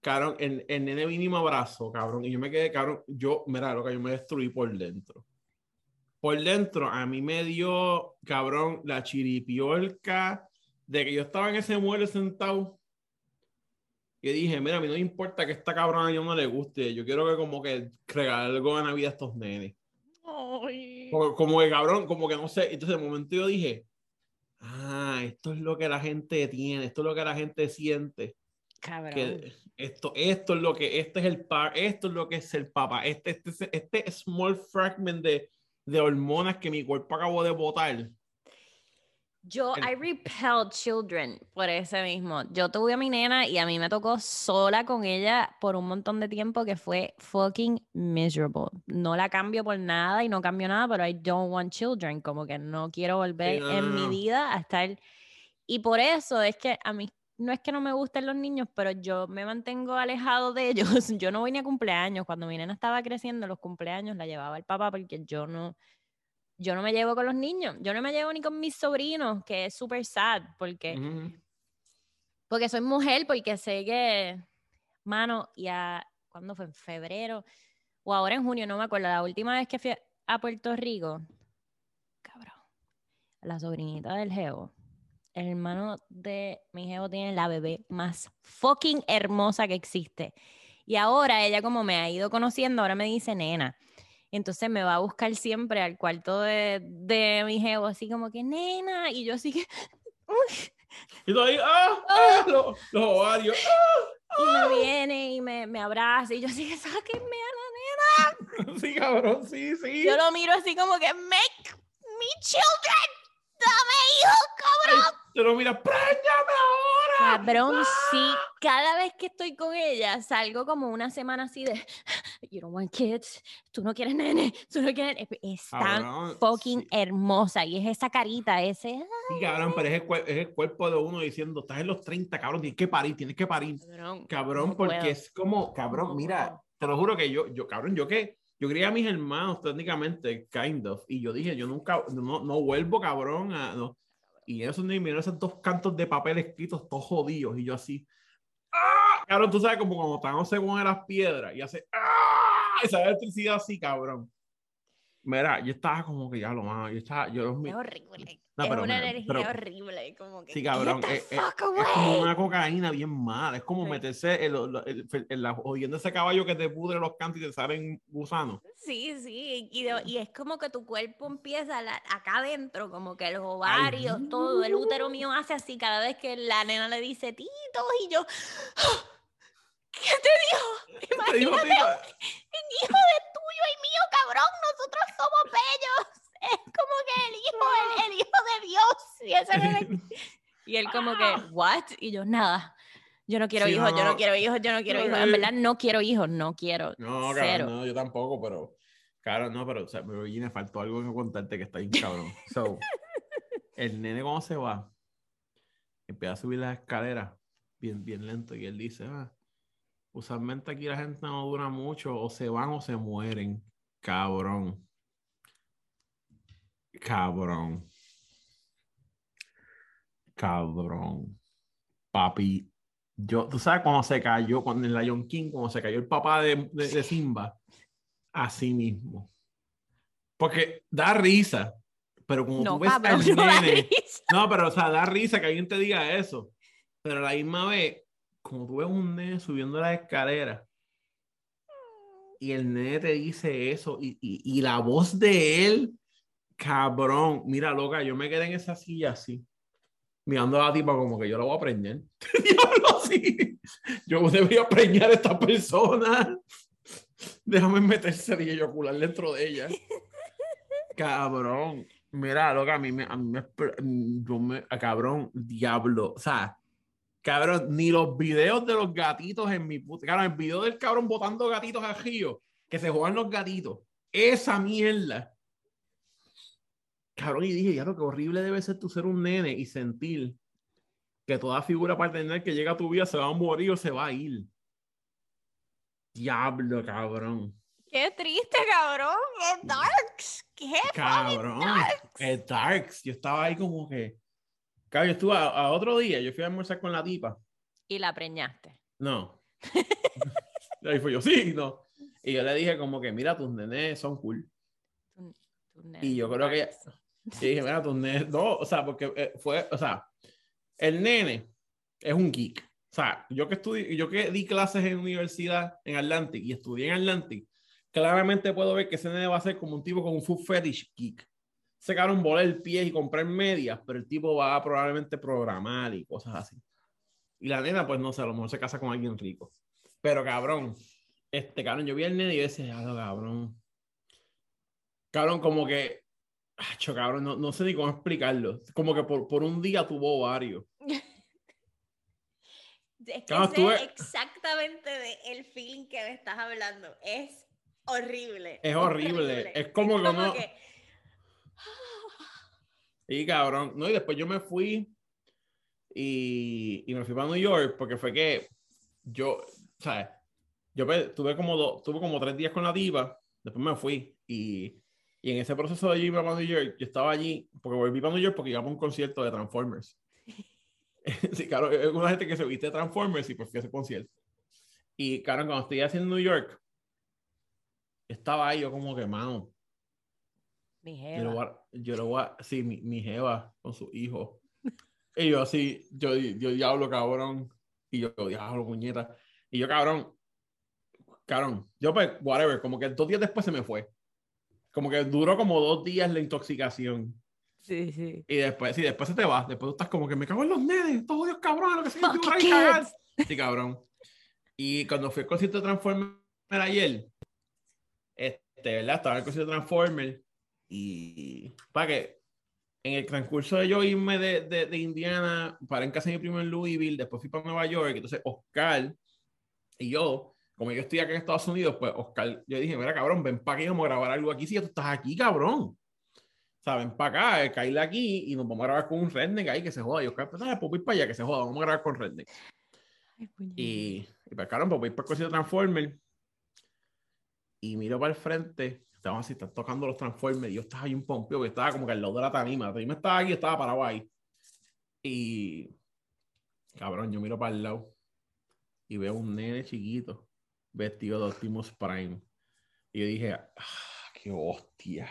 Cabrón, el, el nene me abrazó, cabrón, y yo me quedé, cabrón, yo, mira, lo que yo me destruí por dentro. Por dentro, a mí me dio, cabrón, la chiripiolca de que yo estaba en ese mueble sentado. Y dije, mira, a mí no me importa que esta cabrona yo no le guste, yo quiero que como que regalar algo de Navidad a estos nenes. Como, como que cabrón, como que no sé. Entonces de momento yo dije, ah, esto es lo que la gente tiene, esto es lo que la gente siente. Cabrón. Que esto, esto es lo que, este es el par, esto es lo que es el papá, este, este, este small fragment de, de hormonas que mi cuerpo acabó de botar. Yo, I repel children por ese mismo. Yo tuve a mi nena y a mí me tocó sola con ella por un montón de tiempo que fue fucking miserable. No la cambio por nada y no cambio nada, pero I don't want children. Como que no quiero volver no, en no, mi vida a estar. Y por eso es que a mí no es que no me gusten los niños, pero yo me mantengo alejado de ellos. Yo no voy ni a cumpleaños. Cuando mi nena estaba creciendo, los cumpleaños la llevaba el papá porque yo no yo no me llevo con los niños, yo no me llevo ni con mis sobrinos, que es súper sad, porque, porque soy mujer, porque sé que, mano, ya, ¿cuándo fue? En febrero, o ahora en junio, no me acuerdo, la última vez que fui a- a Puerto Rico, cabrón, la sobrinita del Geo, el hermano de mi Geo tiene la bebé más fucking hermosa que existe. Y ahora ella como me ha ido conociendo, ahora me dice nena. Entonces me va a buscar siempre al cuarto de, de mi jevo, así como que, nena, y yo así que, Y tú ahí, ¡ah! ah, los, los ovarios. ¡ah! y me viene y me, me abraza, y yo así que, sáquenme a la nena. Sí, cabrón, sí, sí. Yo lo miro así como que, make me children, dame hijos, cabrón. Te lo mira, ¡préñame ahora! Cabrón, sí, cada vez que estoy con ella, salgo como una semana así de, you don't want kids, tú no quieres nene, tú no quieres, nene". es tan fucking sí. hermosa y es esa carita, ese, Sí, cabrón, pero es el, es el cuerpo de uno diciendo, estás en los 30, cabrón, tienes que parir, tienes que parir. cabrón, Cabrón, no porque puedo. es como, cabrón, mira, te lo juro que yo, yo, cabrón, yo que, yo crié a mis hermanos técnicamente, kind of, y yo dije, yo nunca, no, no vuelvo, cabrón, a, no. Y eso ni mirar esos dos cantos de papel escritos, todos jodidos, y yo así, ¡ah! Cabrón, tú sabes como cuando están según las piedras, y hace, ¡ah! Esa electricidad así, cabrón. Mira, yo estaba como que ya lo más, yo estaba, yo los Es horrible. No, es pero una mira, energía pero- horrible. Como que, Sí, "Get cabrón. the Es, es- como away". una cocaína bien mala. Es como Sí. meterse lo- el- en la oyendo ese caballo que te pudre los cantos y te salen gusanos. Sí, sí. Y, de- y es como que tu cuerpo empieza la- acá adentro, como que los ovarios, todo. El útero mío hace así cada vez que la nena le dice Tito. Y yo, "Ah, ¿qué te dijo? Te digo, Imagínate un hijo de tuyo y mío, cabrón. Nosotros somos bellos. Es como que el hijo, el, el hijo de Dios. Y, ese nene- y él como que, ¿what? Y yo, nada. Yo no quiero Sí, hijos, yo no. no quiero hijos, yo no quiero hijos. En verdad, no quiero hijos, no quiero. No, Cero. cabrón, no, yo tampoco, pero. Claro, no, pero, o sea, pero Virginia, faltó algo que contarte que está bien cabrón. So, el nene, cuando se va, empieza a subir las escaleras bien, bien lento y él dice, ah, usualmente aquí la gente no dura mucho, o se van o se mueren. Cabrón. Cabrón. Cabrón. Papi. Yo, tú sabes cuando se cayó, cuando en Lion King, cuando se cayó el papá de, de, de Simba, así mismo. Porque da risa, pero como No, tú ves cabrón, al nene, no, pero o sea, da risa que alguien te diga eso. Pero a la misma vez, como tú ves un nene subiendo las escaleras y el nene te dice eso y, y, y la voz de él, cabrón, mira, loca, yo me quedé en esa silla así, mirando a la tipa como que yo la voy a preñar. Diablo, sí. Yo debería preñar a esta persona. Déjame meterse y eyacular dentro de ella. Cabrón. Mira, loca, a mí me, a mí a cabrón, diablo, o sea, cabrón, ni los videos de los gatitos en mi puta, cabrón, el video del cabrón botando gatitos al río, que se juegan los gatitos, esa mierda. Cabrón, y dije, ya lo que horrible debe ser tú ser un nene y sentir que toda figura paternal que llega a tu vida se va a morir o se va a ir. Diablo, cabrón. Qué triste, cabrón. Qué darks. Qué Cabrón. darks. Es Darks. Yo estaba ahí como que. Cabrón, yo estuve a, a otro día. Yo fui a almorzar con la tipa. Y la preñaste. No. y ahí fue yo, sí, no. Y yo le dije como que, mira, tus nenes son cool. Tu- tu Y yo creo que- darks. Y dije, mira, tus nenes, no, o sea, porque eh, fue, o sea, el nene es un geek. O sea, yo que estudié, yo que di clases en universidad en Atlantic y estudié en Atlantic, claramente puedo ver que ese nene va a ser como un tipo con un food fetish geek. Se un bola el pie y comprar medias, pero el tipo va a probablemente programar y cosas así. Y la nena, pues no sé, a lo mejor se casa con alguien rico. Pero cabrón, este cabrón, yo vi al nene y yo decía, "Diablo, cabrón. Cabrón, como que, acho, cabrón, no, no sé ni cómo explicarlo. Como que por, por un día tuvo varios. Es que tuve- exactamente de el feeling que me estás hablando. Es horrible. Es horrible. Es como que uno- que- Y cabrón, no, y después yo me fui y, y me fui para New York porque fue que yo, ¿sabes? Yo tuve como, dos, tuve como tres días con la tipa, después me fui y, y en ese proceso de yo irme para New York, yo estaba allí porque volví para New York porque iba a un concierto de Transformers. sí, claro, es una gente que se viste de Transformers y pues fui a ese concierto. Y claro, cuando estoy haciendo New York, estaba ahí yo como que, mano, Mi yo jeva. lo voy a, yo lo voy a- sí, mi, mi jeva con su hijo. Y yo así, yo, yo diablo, cabrón. Y yo, diablo, puñeta. Y yo, cabrón, cabrón, yo pues, whatever, como que dos días después se me fue. Como que duró como dos días la intoxicación. Sí, sí. Y después, sí, después se te va. Después tú estás como que me cago en los nenes, todos odios cabrones, lo que sea. Yo voy cagar. Sí, cabrón. Y cuando fui al concierto de Transformer ayer, este, ¿verdad? Estaba en el concierto de Transformer y para que en el transcurso de yo irme de, de, de Indiana, para en casa de mi primo en Louisville, después fui para Nueva York, entonces Oscar y yo, como yo estoy acá en Estados Unidos, pues Oscar, yo dije, mira cabrón, ven para aquí, vamos a grabar algo aquí, si ya tú estás aquí, cabrón. O sea, ven para acá, eh, caíle aquí y nos vamos a grabar con un redneck ahí que se joda. Y Oscar, pues, pues voy para allá, que se joda, vamos a grabar con redneck. Ay. Y, y pues, cabrón, pues voy para el de Transformer. Y miro para el frente, estaban así, están tocando los Transformers. Yo estaba ahí un pompeo, que estaba como que al lado de la tarima. La tarima estaba aquí, estaba parado ahí. Y, cabrón, yo miro para el lado y veo un nene chiquito vestido de Optimus Prime. Y yo dije, ah, qué hostia.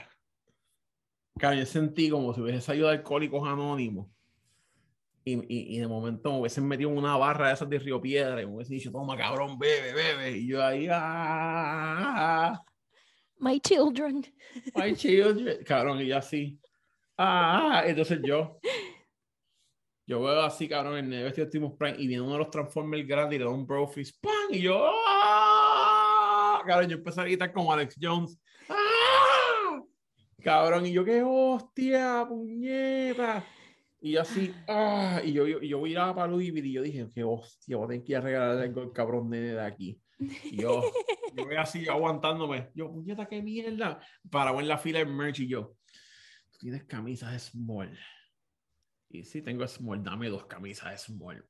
Cabrón, yo sentí como si hubiese salido de Alcohólicos Anónimos. Y, y, y de momento me hubiesen metido en una barra de esas de Río Piedra y me hubiesen dicho, toma cabrón, bebe, bebe. Y yo ahí, ah, My children. my children. Cabrón, y así, ah, entonces yo, yo veo así, cabrón, el nene vestido de Optimus Prime y viene uno de los Transformers grandes y le da un brofist, ¡pam! Y yo, ah, cabrón, yo empecé a gritar como Alex Jones, ah, cabrón, y yo, qué hostia, puñeta. Y yo así, ah, y yo, yo, yo miraba para Louisville y yo dije, qué hostia, voy a tener que ir a regalarle algo al cabrón nene de aquí. Y yo, yo voy así aguantándome. Yo, puñeta, qué mierda. Para en la fila de merch y yo, tú tienes camisas small. Y sí, tengo small, dame dos camisas small.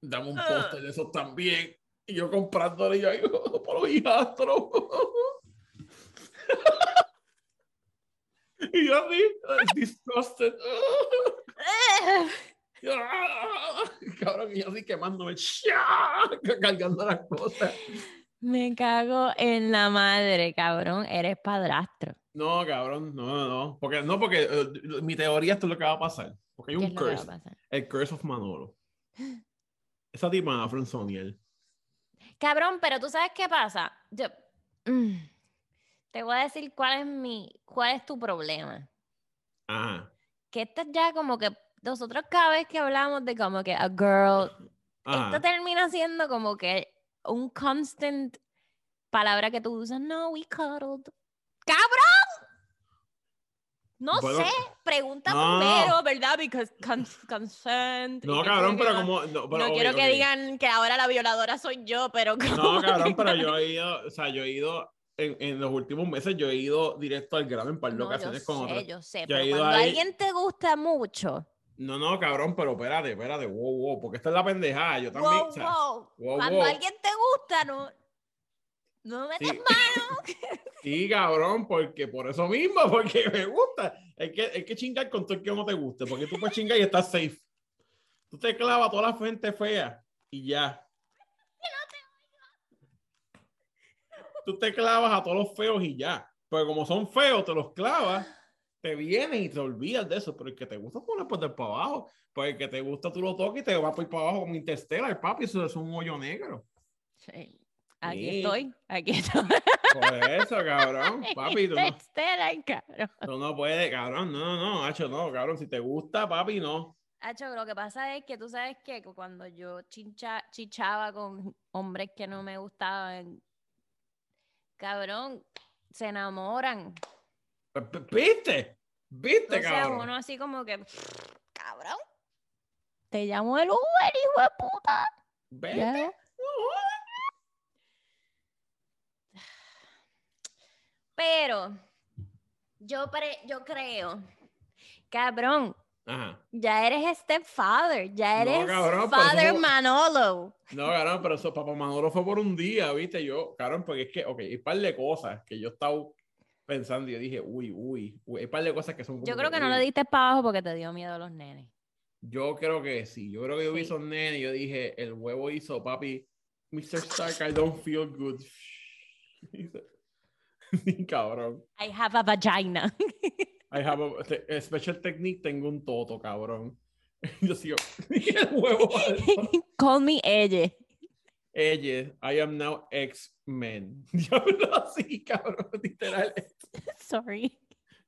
Dame un póster de esos también. Y yo comprándole y yo, "Oh, por los hijastros. y yo así, disgusted. Cabrón, y yo así quemándome, cargando las cosas. Me cago en la madre, cabrón. Eres padrastro. No, cabrón, no, no, no. Porque, no, porque eh, mi teoría esto es lo que va a pasar. Porque hay ¿Qué un curse. El curse of Manolo. Esa tipa Fronsoniel. Cabrón, pero tú sabes qué pasa. Yo mm, te voy a decir cuál es mi, cuál es tu problema. Ajá. Que esto es ya como que nosotros cada vez que hablamos de como que a girl, Ajá. esto termina siendo como que un constant palabra que tú usas. No, we cuddled. ¡Cabrón! No Bueno, sé, pregunta no. primero, ¿verdad? Because cons- consent. No, cabrón, pero como. No, quiero que digan que ahora la violadora soy yo, pero No, cabrón, pero yo he ido. O sea, yo he ido. En, en los últimos meses, yo he ido directo al grano en par de No, yo ocasiones con sé, otras. yo sé, Yo he pero ido cuando ahí- alguien te gusta mucho, No, no, cabrón, pero espérate, espérate. Wow, wow. Porque esta es la pendejada. Yo también. wow, o sea, wow, wow, cuando wow. alguien te gusta, no, no metas Sí. mano. Sí, cabrón, porque por eso mismo, porque me gusta. Hay que, hay que chingar con todo el que no te guste, porque tú puedes chingar y estás safe. Tú te clavas a toda la gente fea y ya. Tú te clavas a todos los feos y ya. Porque como son feos, te los clavas, te vienen y te olvidas de eso. Pero el que te gusta, tú le puedes para abajo. Porque el que te gusta, tú lo tocas y te va por ir para abajo como Interstellar, papi. Eso es un hoyo negro. Sí, Aquí Sí. estoy, aquí estoy. Por eso, cabrón. Papi, tú no, cabrón. Tú no puedes, cabrón. No, no, no, Hacho, no, cabrón. Si te gusta, papi, no. Hacho, lo que pasa es que tú sabes que cuando yo chincha, chichaba con hombres que no me gustaban, cabrón, se enamoran. ¿Viste? ¿Viste, O sea, cabrón? uno así como que, cabrón, te llamo el Uber, hijo de puta. ¿Viste? Ya. Pero yo, pre- yo creo, cabrón, Ajá. ya eres stepfather, ya No, eres cabrón, father Manolo. No, cabrón, pero eso, papá Manolo fue por un día, ¿viste? Yo, cabrón, porque es que, ok, hay un par de cosas que yo estaba pensando y yo dije, uy, uy, uy, hay un par de cosas que son Yo creo que no le diste para abajo porque te dio miedo a los nenes. Yo creo que sí. Yo creo que yo vi Sí. esos nenes y yo dije, el huevo hizo, papi, Mr. Stark, I don't feel good. Cabrón. I have a vagina. I have a, special technique, tengo un toto, cabrón. Yo sigo, el huevo. Call me ella. Ella, I am now X-Men. Diablo así, cabrón, literal. Sorry.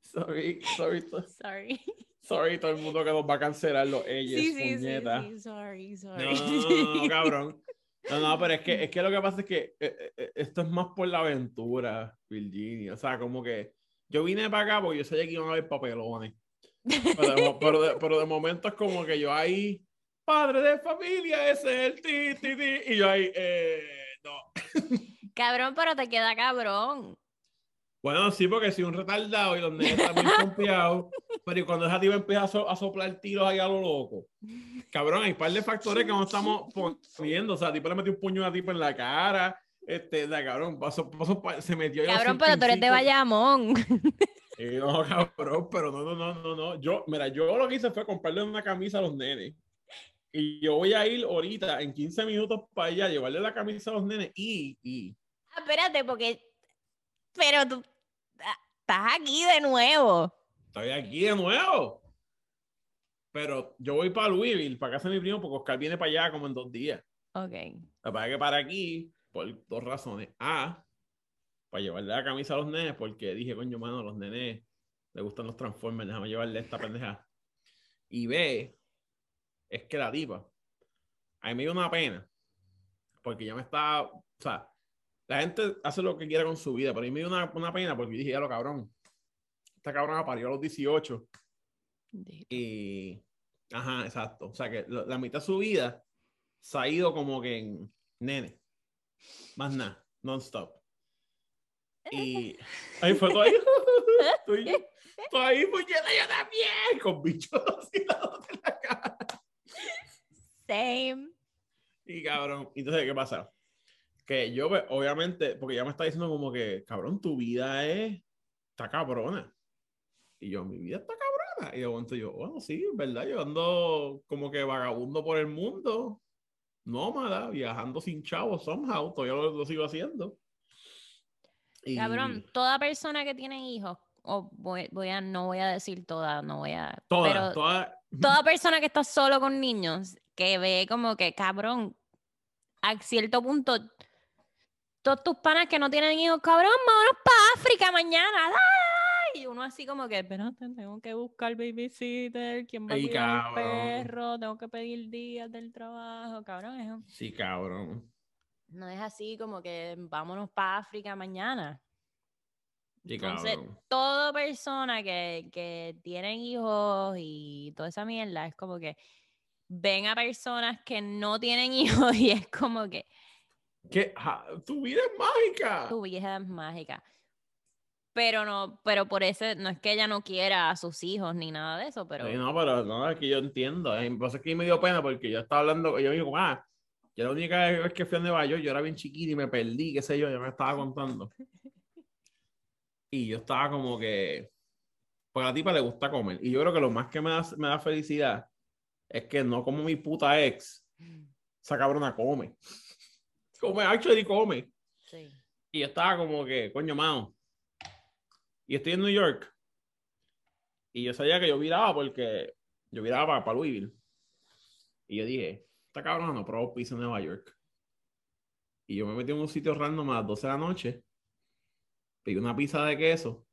Sorry, sorry, Sorry. sorry, todo el mundo que nos va a cancelar los ellos, Sí, sí, sí, puñeta. sí. Sorry, No, sorry. no, no, no, no, cabrón. No, no, pero es que, es que lo que pasa es que eh, eh, esto es más por la aventura, Virginia. O sea, como que yo vine para acá porque yo sabía que iban a haber papelones. Pero de, pero de- pero de momento es como que yo ahí, padre de familia, ese es el ti, ti, ti. Y yo ahí, eh, no. Cabrón, pero te queda cabrón. Bueno, sí, porque soy un retardado y los nenes están bien confiados. Pero y cuando esa tipa empieza a, so- a soplar tiros ahí a lo loco. Cabrón, hay un par de factores que no estamos poniendo. O sea, tipo le metió un puño a la tipa en la cara. Este, la cabrón, pasó, pasó, pa- se metió. Cabrón, pero tú eres de 55. Bayamón. Eh, no, cabrón, pero no, no, no, no, no. Yo, mira, yo lo que hice fue comprarle una camisa a los nenes. Y yo voy a ir ahorita, en 15 minutos para allá, llevarle la camisa a los nenes y, y Ah, Espérate, porque. Pero tú. ah, Estás aquí de nuevo. estoy aquí de nuevo. Pero yo voy para Louisville, para casa de mi primo, porque Oscar viene para allá como en dos días. Ok. La verdad que para aquí, por dos razones. A, para llevarle la camisa a los nenes, porque dije, coño, mano, a los nenes les gustan los Transformers, déjame llevarle esta pendeja. Y B, es que la tipa, a mí me dio una pena, porque ya me está, o sea, la gente hace lo que quiera con su vida, pero a mí me dio una, una pena porque dije, ya lo cabrón, esta cabrona parió a los 18 y, ajá, exacto, o sea que lo- la mitad de su vida se ha ido como que en nene, más nada, non-stop. Y ahí fue todo ahí. Estoy, estoy ahí, puñeta, yo también, con bichos así en la cara. Same. Y cabrón, entonces, ¿qué pasa? Que yo, pues, obviamente, porque ya me está diciendo como que, cabrón, tu vida es, está cabrona. Y yo, mi vida está cabrona. Y de momento yo, bueno, sí, es verdad, yo ando como que vagabundo por el mundo, nómada, viajando sin chavos, somehow, todavía lo, lo sigo haciendo. Y- Cabrón, toda persona que tiene hijos, o voy, voy a, no voy a decir toda, no voy a. Todas, pero todas, toda persona que está solo con niños, que ve como que, cabrón, a cierto punto, todos tus panas que no tienen hijos, cabrón, vámonos para África mañana. ¡ay! Y uno así como que, espérate, tengo que buscar babysitter, quién va a cuidar perro, tengo que pedir días del trabajo, cabrón. eso sí, cabrón. no es así como que vámonos para África mañana. Sí, Entonces, cabrón. toda persona que, que tienen hijos y toda esa mierda es como que ven a personas que no tienen hijos y es como que Que ja, tu vida es mágica. tu vida es mágica. Pero no, pero por eso no es que ella no quiera a sus hijos ni nada de eso, pero Sí, no, pero no, es que yo entiendo. eh, Lo que pasa es que me dio pena porque yo estaba hablando, yo digo, ah, yo la única vez que fui a Nueva York, yo era bien chiquito y me perdí, qué sé yo, yo me estaba contando. Y yo estaba como que, porque a la tipa le gusta comer. Y yo creo que lo más que me da, me da felicidad es que no como mi puta ex, esa cabrona come. Come, actually come. sí. Y yo estaba como que, coño, mano. Y estoy en New York. Y yo sabía que yo viraba porque yo viraba para, para Louisville. Y yo dije, esta cabrona no probó pizza en Nueva York. Y yo me metí en un sitio random a las 12 de la noche. Pedí una pizza de queso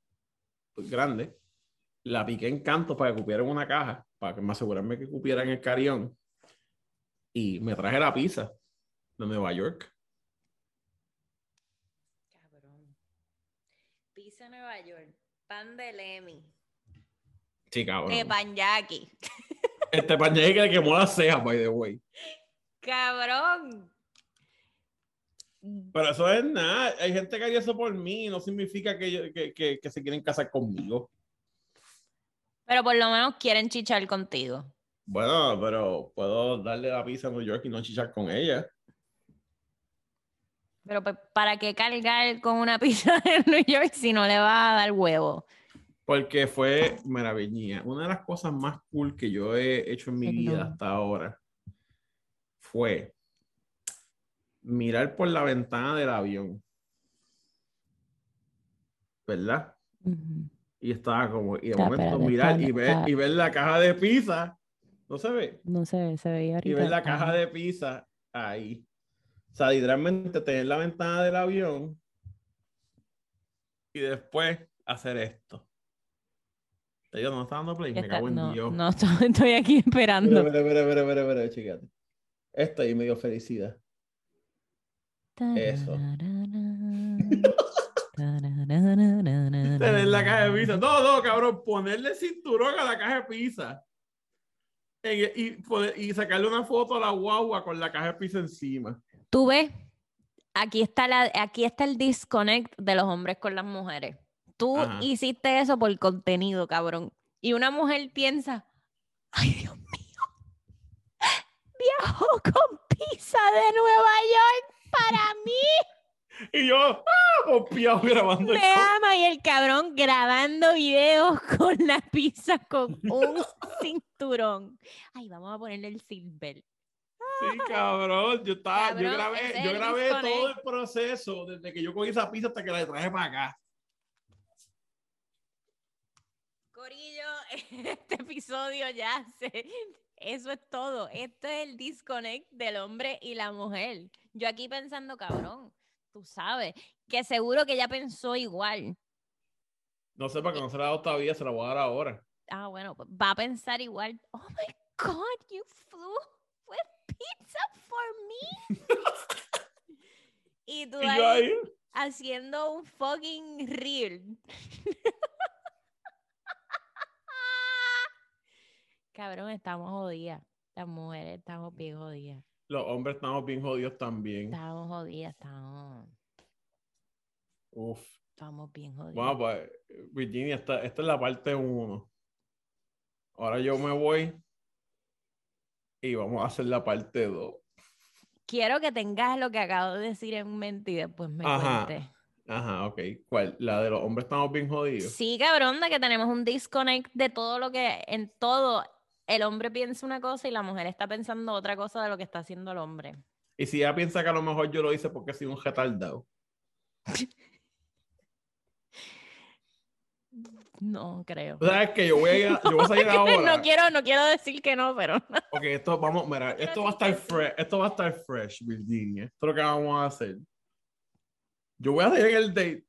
pues, grande. La piqué en canto para que cupiera en una caja, para que me asegurarme que cupiera en el carión. Y me traje la pizza de Nueva York. Cabrón. Pizza Nueva York, pan de Lemmy, Sí, cabrón. eh, pan Jackie. Este pañal que le quemó las cejas, by the way. Cabrón. Pero eso es nada. Hay gente que haría eso por mí. No significa que, yo- que, que, que se quieren casar conmigo. Pero por lo menos quieren chichar contigo. Bueno, pero puedo darle la pizza a New York y no chichar con ella. Pero pues, ¿para qué cargar con una pizza en New York si no le va a dar huevo? Porque fue maravilla. Una de las cosas más cool que yo he hecho en mi vida hasta ahora fue mirar por la ventana del avión. ¿Verdad? Y estaba como, y de Está, momento espérate, mirar está- y ver, está- y ver la caja de pizza. ¿No se ve? No sé, se veía y ver la caja de pizza ahí. O sea, literalmente tener la ventana del avión y después hacer esto. Te digo, no está dando play, me cago en no, Dios. no, estoy, estoy aquí esperando. Espera, espera, espera, espera, espera, chécate. Esto ahí me dio felicidad. Eso. Tener la caja de pizza. No, no, cabrón, ponerle cinturón a la caja de pizza. En- y, y sacarle una foto a la guagua con la caja de pizza encima. Tú ves, aquí está, la, aquí está el disconnect de los hombres con las mujeres. Tú Ajá. hiciste eso por contenido, cabrón. Y una mujer piensa, ay Dios mío, viajó con pizza de Nueva York para mí. Y yo, ¡ah! Pompeado grabando el Me ama y el cabrón grabando videos con la pizza con un cinturón. Ay, vamos a ponerle el silver. Sí, cabrón. Yo estaba, Cabrón, yo grabé, yo el grabé todo el proceso desde que yo cogí esa pizza hasta que la traje para acá. Corillo, este episodio ya se... Eso es todo. Esto es el disconnect del hombre y la mujer. Yo aquí pensando, cabrón, tú sabes, que seguro que ella pensó igual. No sé para que no se la ha dado todavía, se la voy a dar ahora. Ah, bueno, pues va a pensar igual. Oh my God, you flew with pizza for me. y tú ahí, ahí, haciendo un fucking reel. Cabrón, estamos jodidas. Las mujeres estamos bien jodidas. Los hombres estamos bien jodidos también. Estamos jodidas, estamos, Uf. estamos bien jodidas. Bueno, pues, Virginia, esta, esta es la parte 1. Ahora yo me voy y vamos a hacer la parte 2. Quiero que tengas lo que acabo de decir en mente y después me Ajá. cuentes. Ajá, ok. ¿Cuál? La de los hombres estamos bien jodidos. Sí, cabrón, de que tenemos un disconnect de todo lo que en todo el hombre piensa una cosa y la mujer está pensando otra cosa de lo que está haciendo el hombre. Y si ella piensa que a lo mejor yo lo hice porque soy un retardado. No creo. Sabes que yo voy a, ir a- yo voy a salir ahora. No quiero, no quiero decir que no, pero Ok, esto vamos, mira, esto va a estar fresh, esto va a estar fresh, Virginia. Esto es lo que vamos a hacer. Yo voy a hacer el date.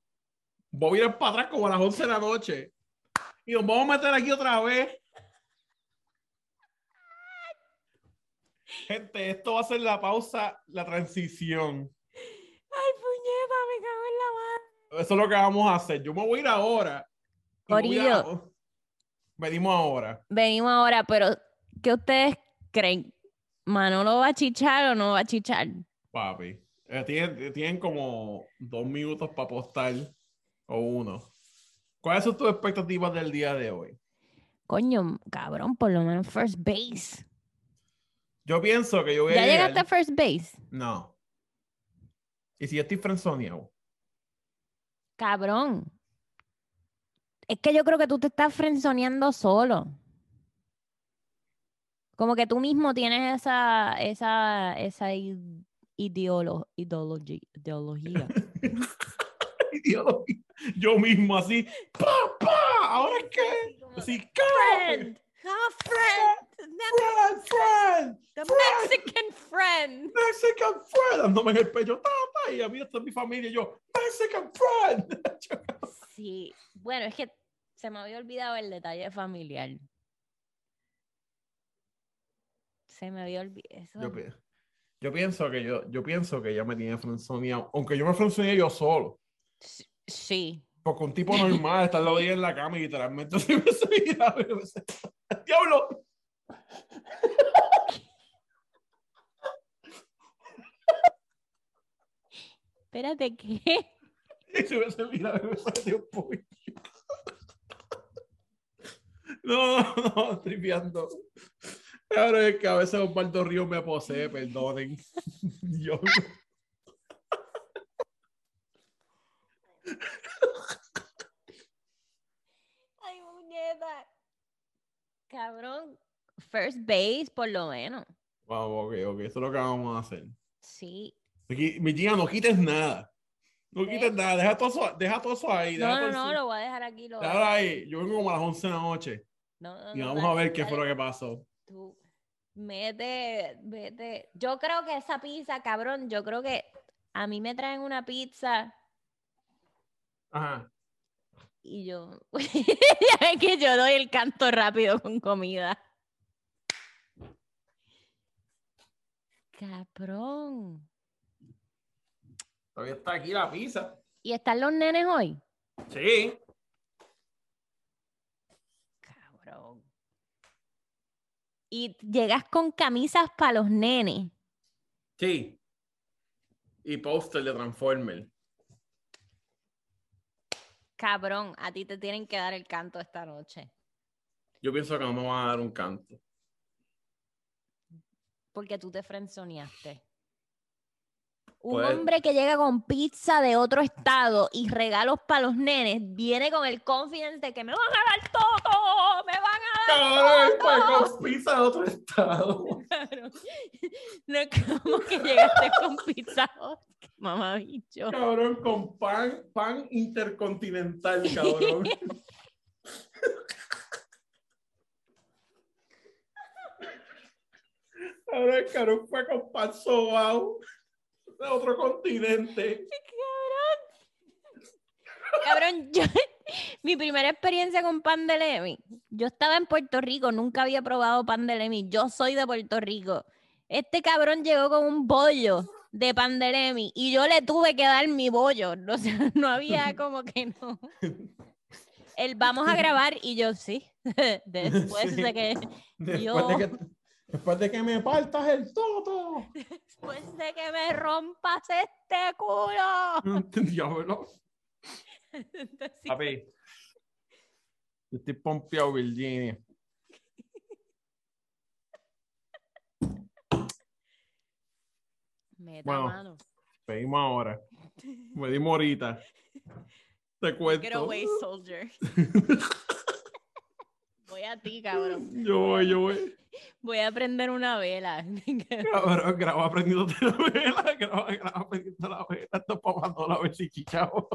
Voy a ir para atrás como a las 11 de la noche. Y nos vamos a meter aquí otra vez. Gente, esto va a ser la pausa, la transición. Ay, puñeta, me cago en la madre. Eso es lo que vamos a hacer. Yo me voy a ir ahora. a- Corillo. Venimos ahora. Venimos ahora, pero ¿qué ustedes creen? ¿Manolo va a chichar o no va a chichar? Papi. Eh, tienen, tienen como dos minutos para apostar o uno. ¿Cuáles son tus expectativas del día de hoy? Coño, cabrón, por lo menos first base. Yo pienso que yo voy a ¿Ya llegaste a first base? No. ¿Y si yo estoy frenzoneado? Cabrón. Es que yo creo que tú te estás frenzoneando solo. Como que tú mismo tienes esa, esa, esa ideolo- ideología. Ideología. Yo mismo así. ¡Pa, pa! ¿Ahora qué? Así, ¿qué? A friend, Friend, friend, the friend. Mexican friend. Mexican friend. Dándome en el pecho. Ta, ta, y a mí esta es mi familia. Y yo, Mexican friend. Sí, bueno, es que se me había olvidado el detalle familiar. Se me había olvidado. Yo, yo pienso que yo, yo pienso que ella me tiene frenzoneado. Aunque yo me frenzoneé yo solo. Sí. Porque un tipo normal está lo día en la cama y literalmente se me subía. ¡Diablo! Espérate, ¿qué? Se me subía y me salió un. No, no, no, tripeando. Ahora es que a veces Osvaldo Río me posee, perdonen. Yo. Ay, muñeca. Cabrón, first base por lo menos. Vamos, ok, ok, eso es lo que vamos a hacer. Sí. Mi tía, no quites nada. No quites nada, deja todo eso, deja todo eso ahí. No, no, no, lo voy a dejar aquí. Lo ahí. Yo vengo como a las 11 de la noche No, no, y no, vamos a ver qué fue lo que pasó. Tú, vete, vete. Yo creo que esa pizza, cabrón, yo creo que a mí me traen una pizza Ajá. Y yo, ya ven que yo doy el canto rápido con comida. Cabrón. Todavía está aquí la pizza. ¿Y están los nenes hoy? Sí. Cabrón. Y llegas con camisas para los nenes. Sí. Y póster de Transformer. Cabrón, a ti te tienen que dar el canto esta noche. Yo pienso que no me van a dar un canto. Porque tú te frenzoneaste. Un Pues- hombre que llega con pizza de otro estado y regalos para los nenes viene con el confidence de que me van a dar todo, me van a Cabrón, pues con pizza de otro estado. dar. No es como que llegaste con pizza, qué mamabicho. Cabrón, con pan, pan intercontinental, cabrón. Cabrón, el cabrón fue con pan sobao de otro continente. Cabrón, yo, mi primera experiencia con pan de Lemi, yo estaba en Puerto Rico, nunca había probado pan de Lemi, yo soy de Puerto Rico. Este cabrón llegó con un bollo de pan de Lemi y yo le tuve que dar mi bollo, o sea, no había como que no. El vamos a grabar y yo sí, después Sí. de que Después, Yo- de que, después de que me partas el toto. después de que me rompas este culo. Diablo. Entonces, Papi. Yo estoy pompeado, Virginia. Meta Bueno, mano. Pedimos ahora. Me dimos ahorita. Te Get cuento. away, soldier. Voy a ti, cabrón. Yo voy, yo voy. Voy a prender una vela. Cabrón, graba aprendiéndote la vela. Graba, graba aprendiendo la vela. Esto es para cuando la y chichao.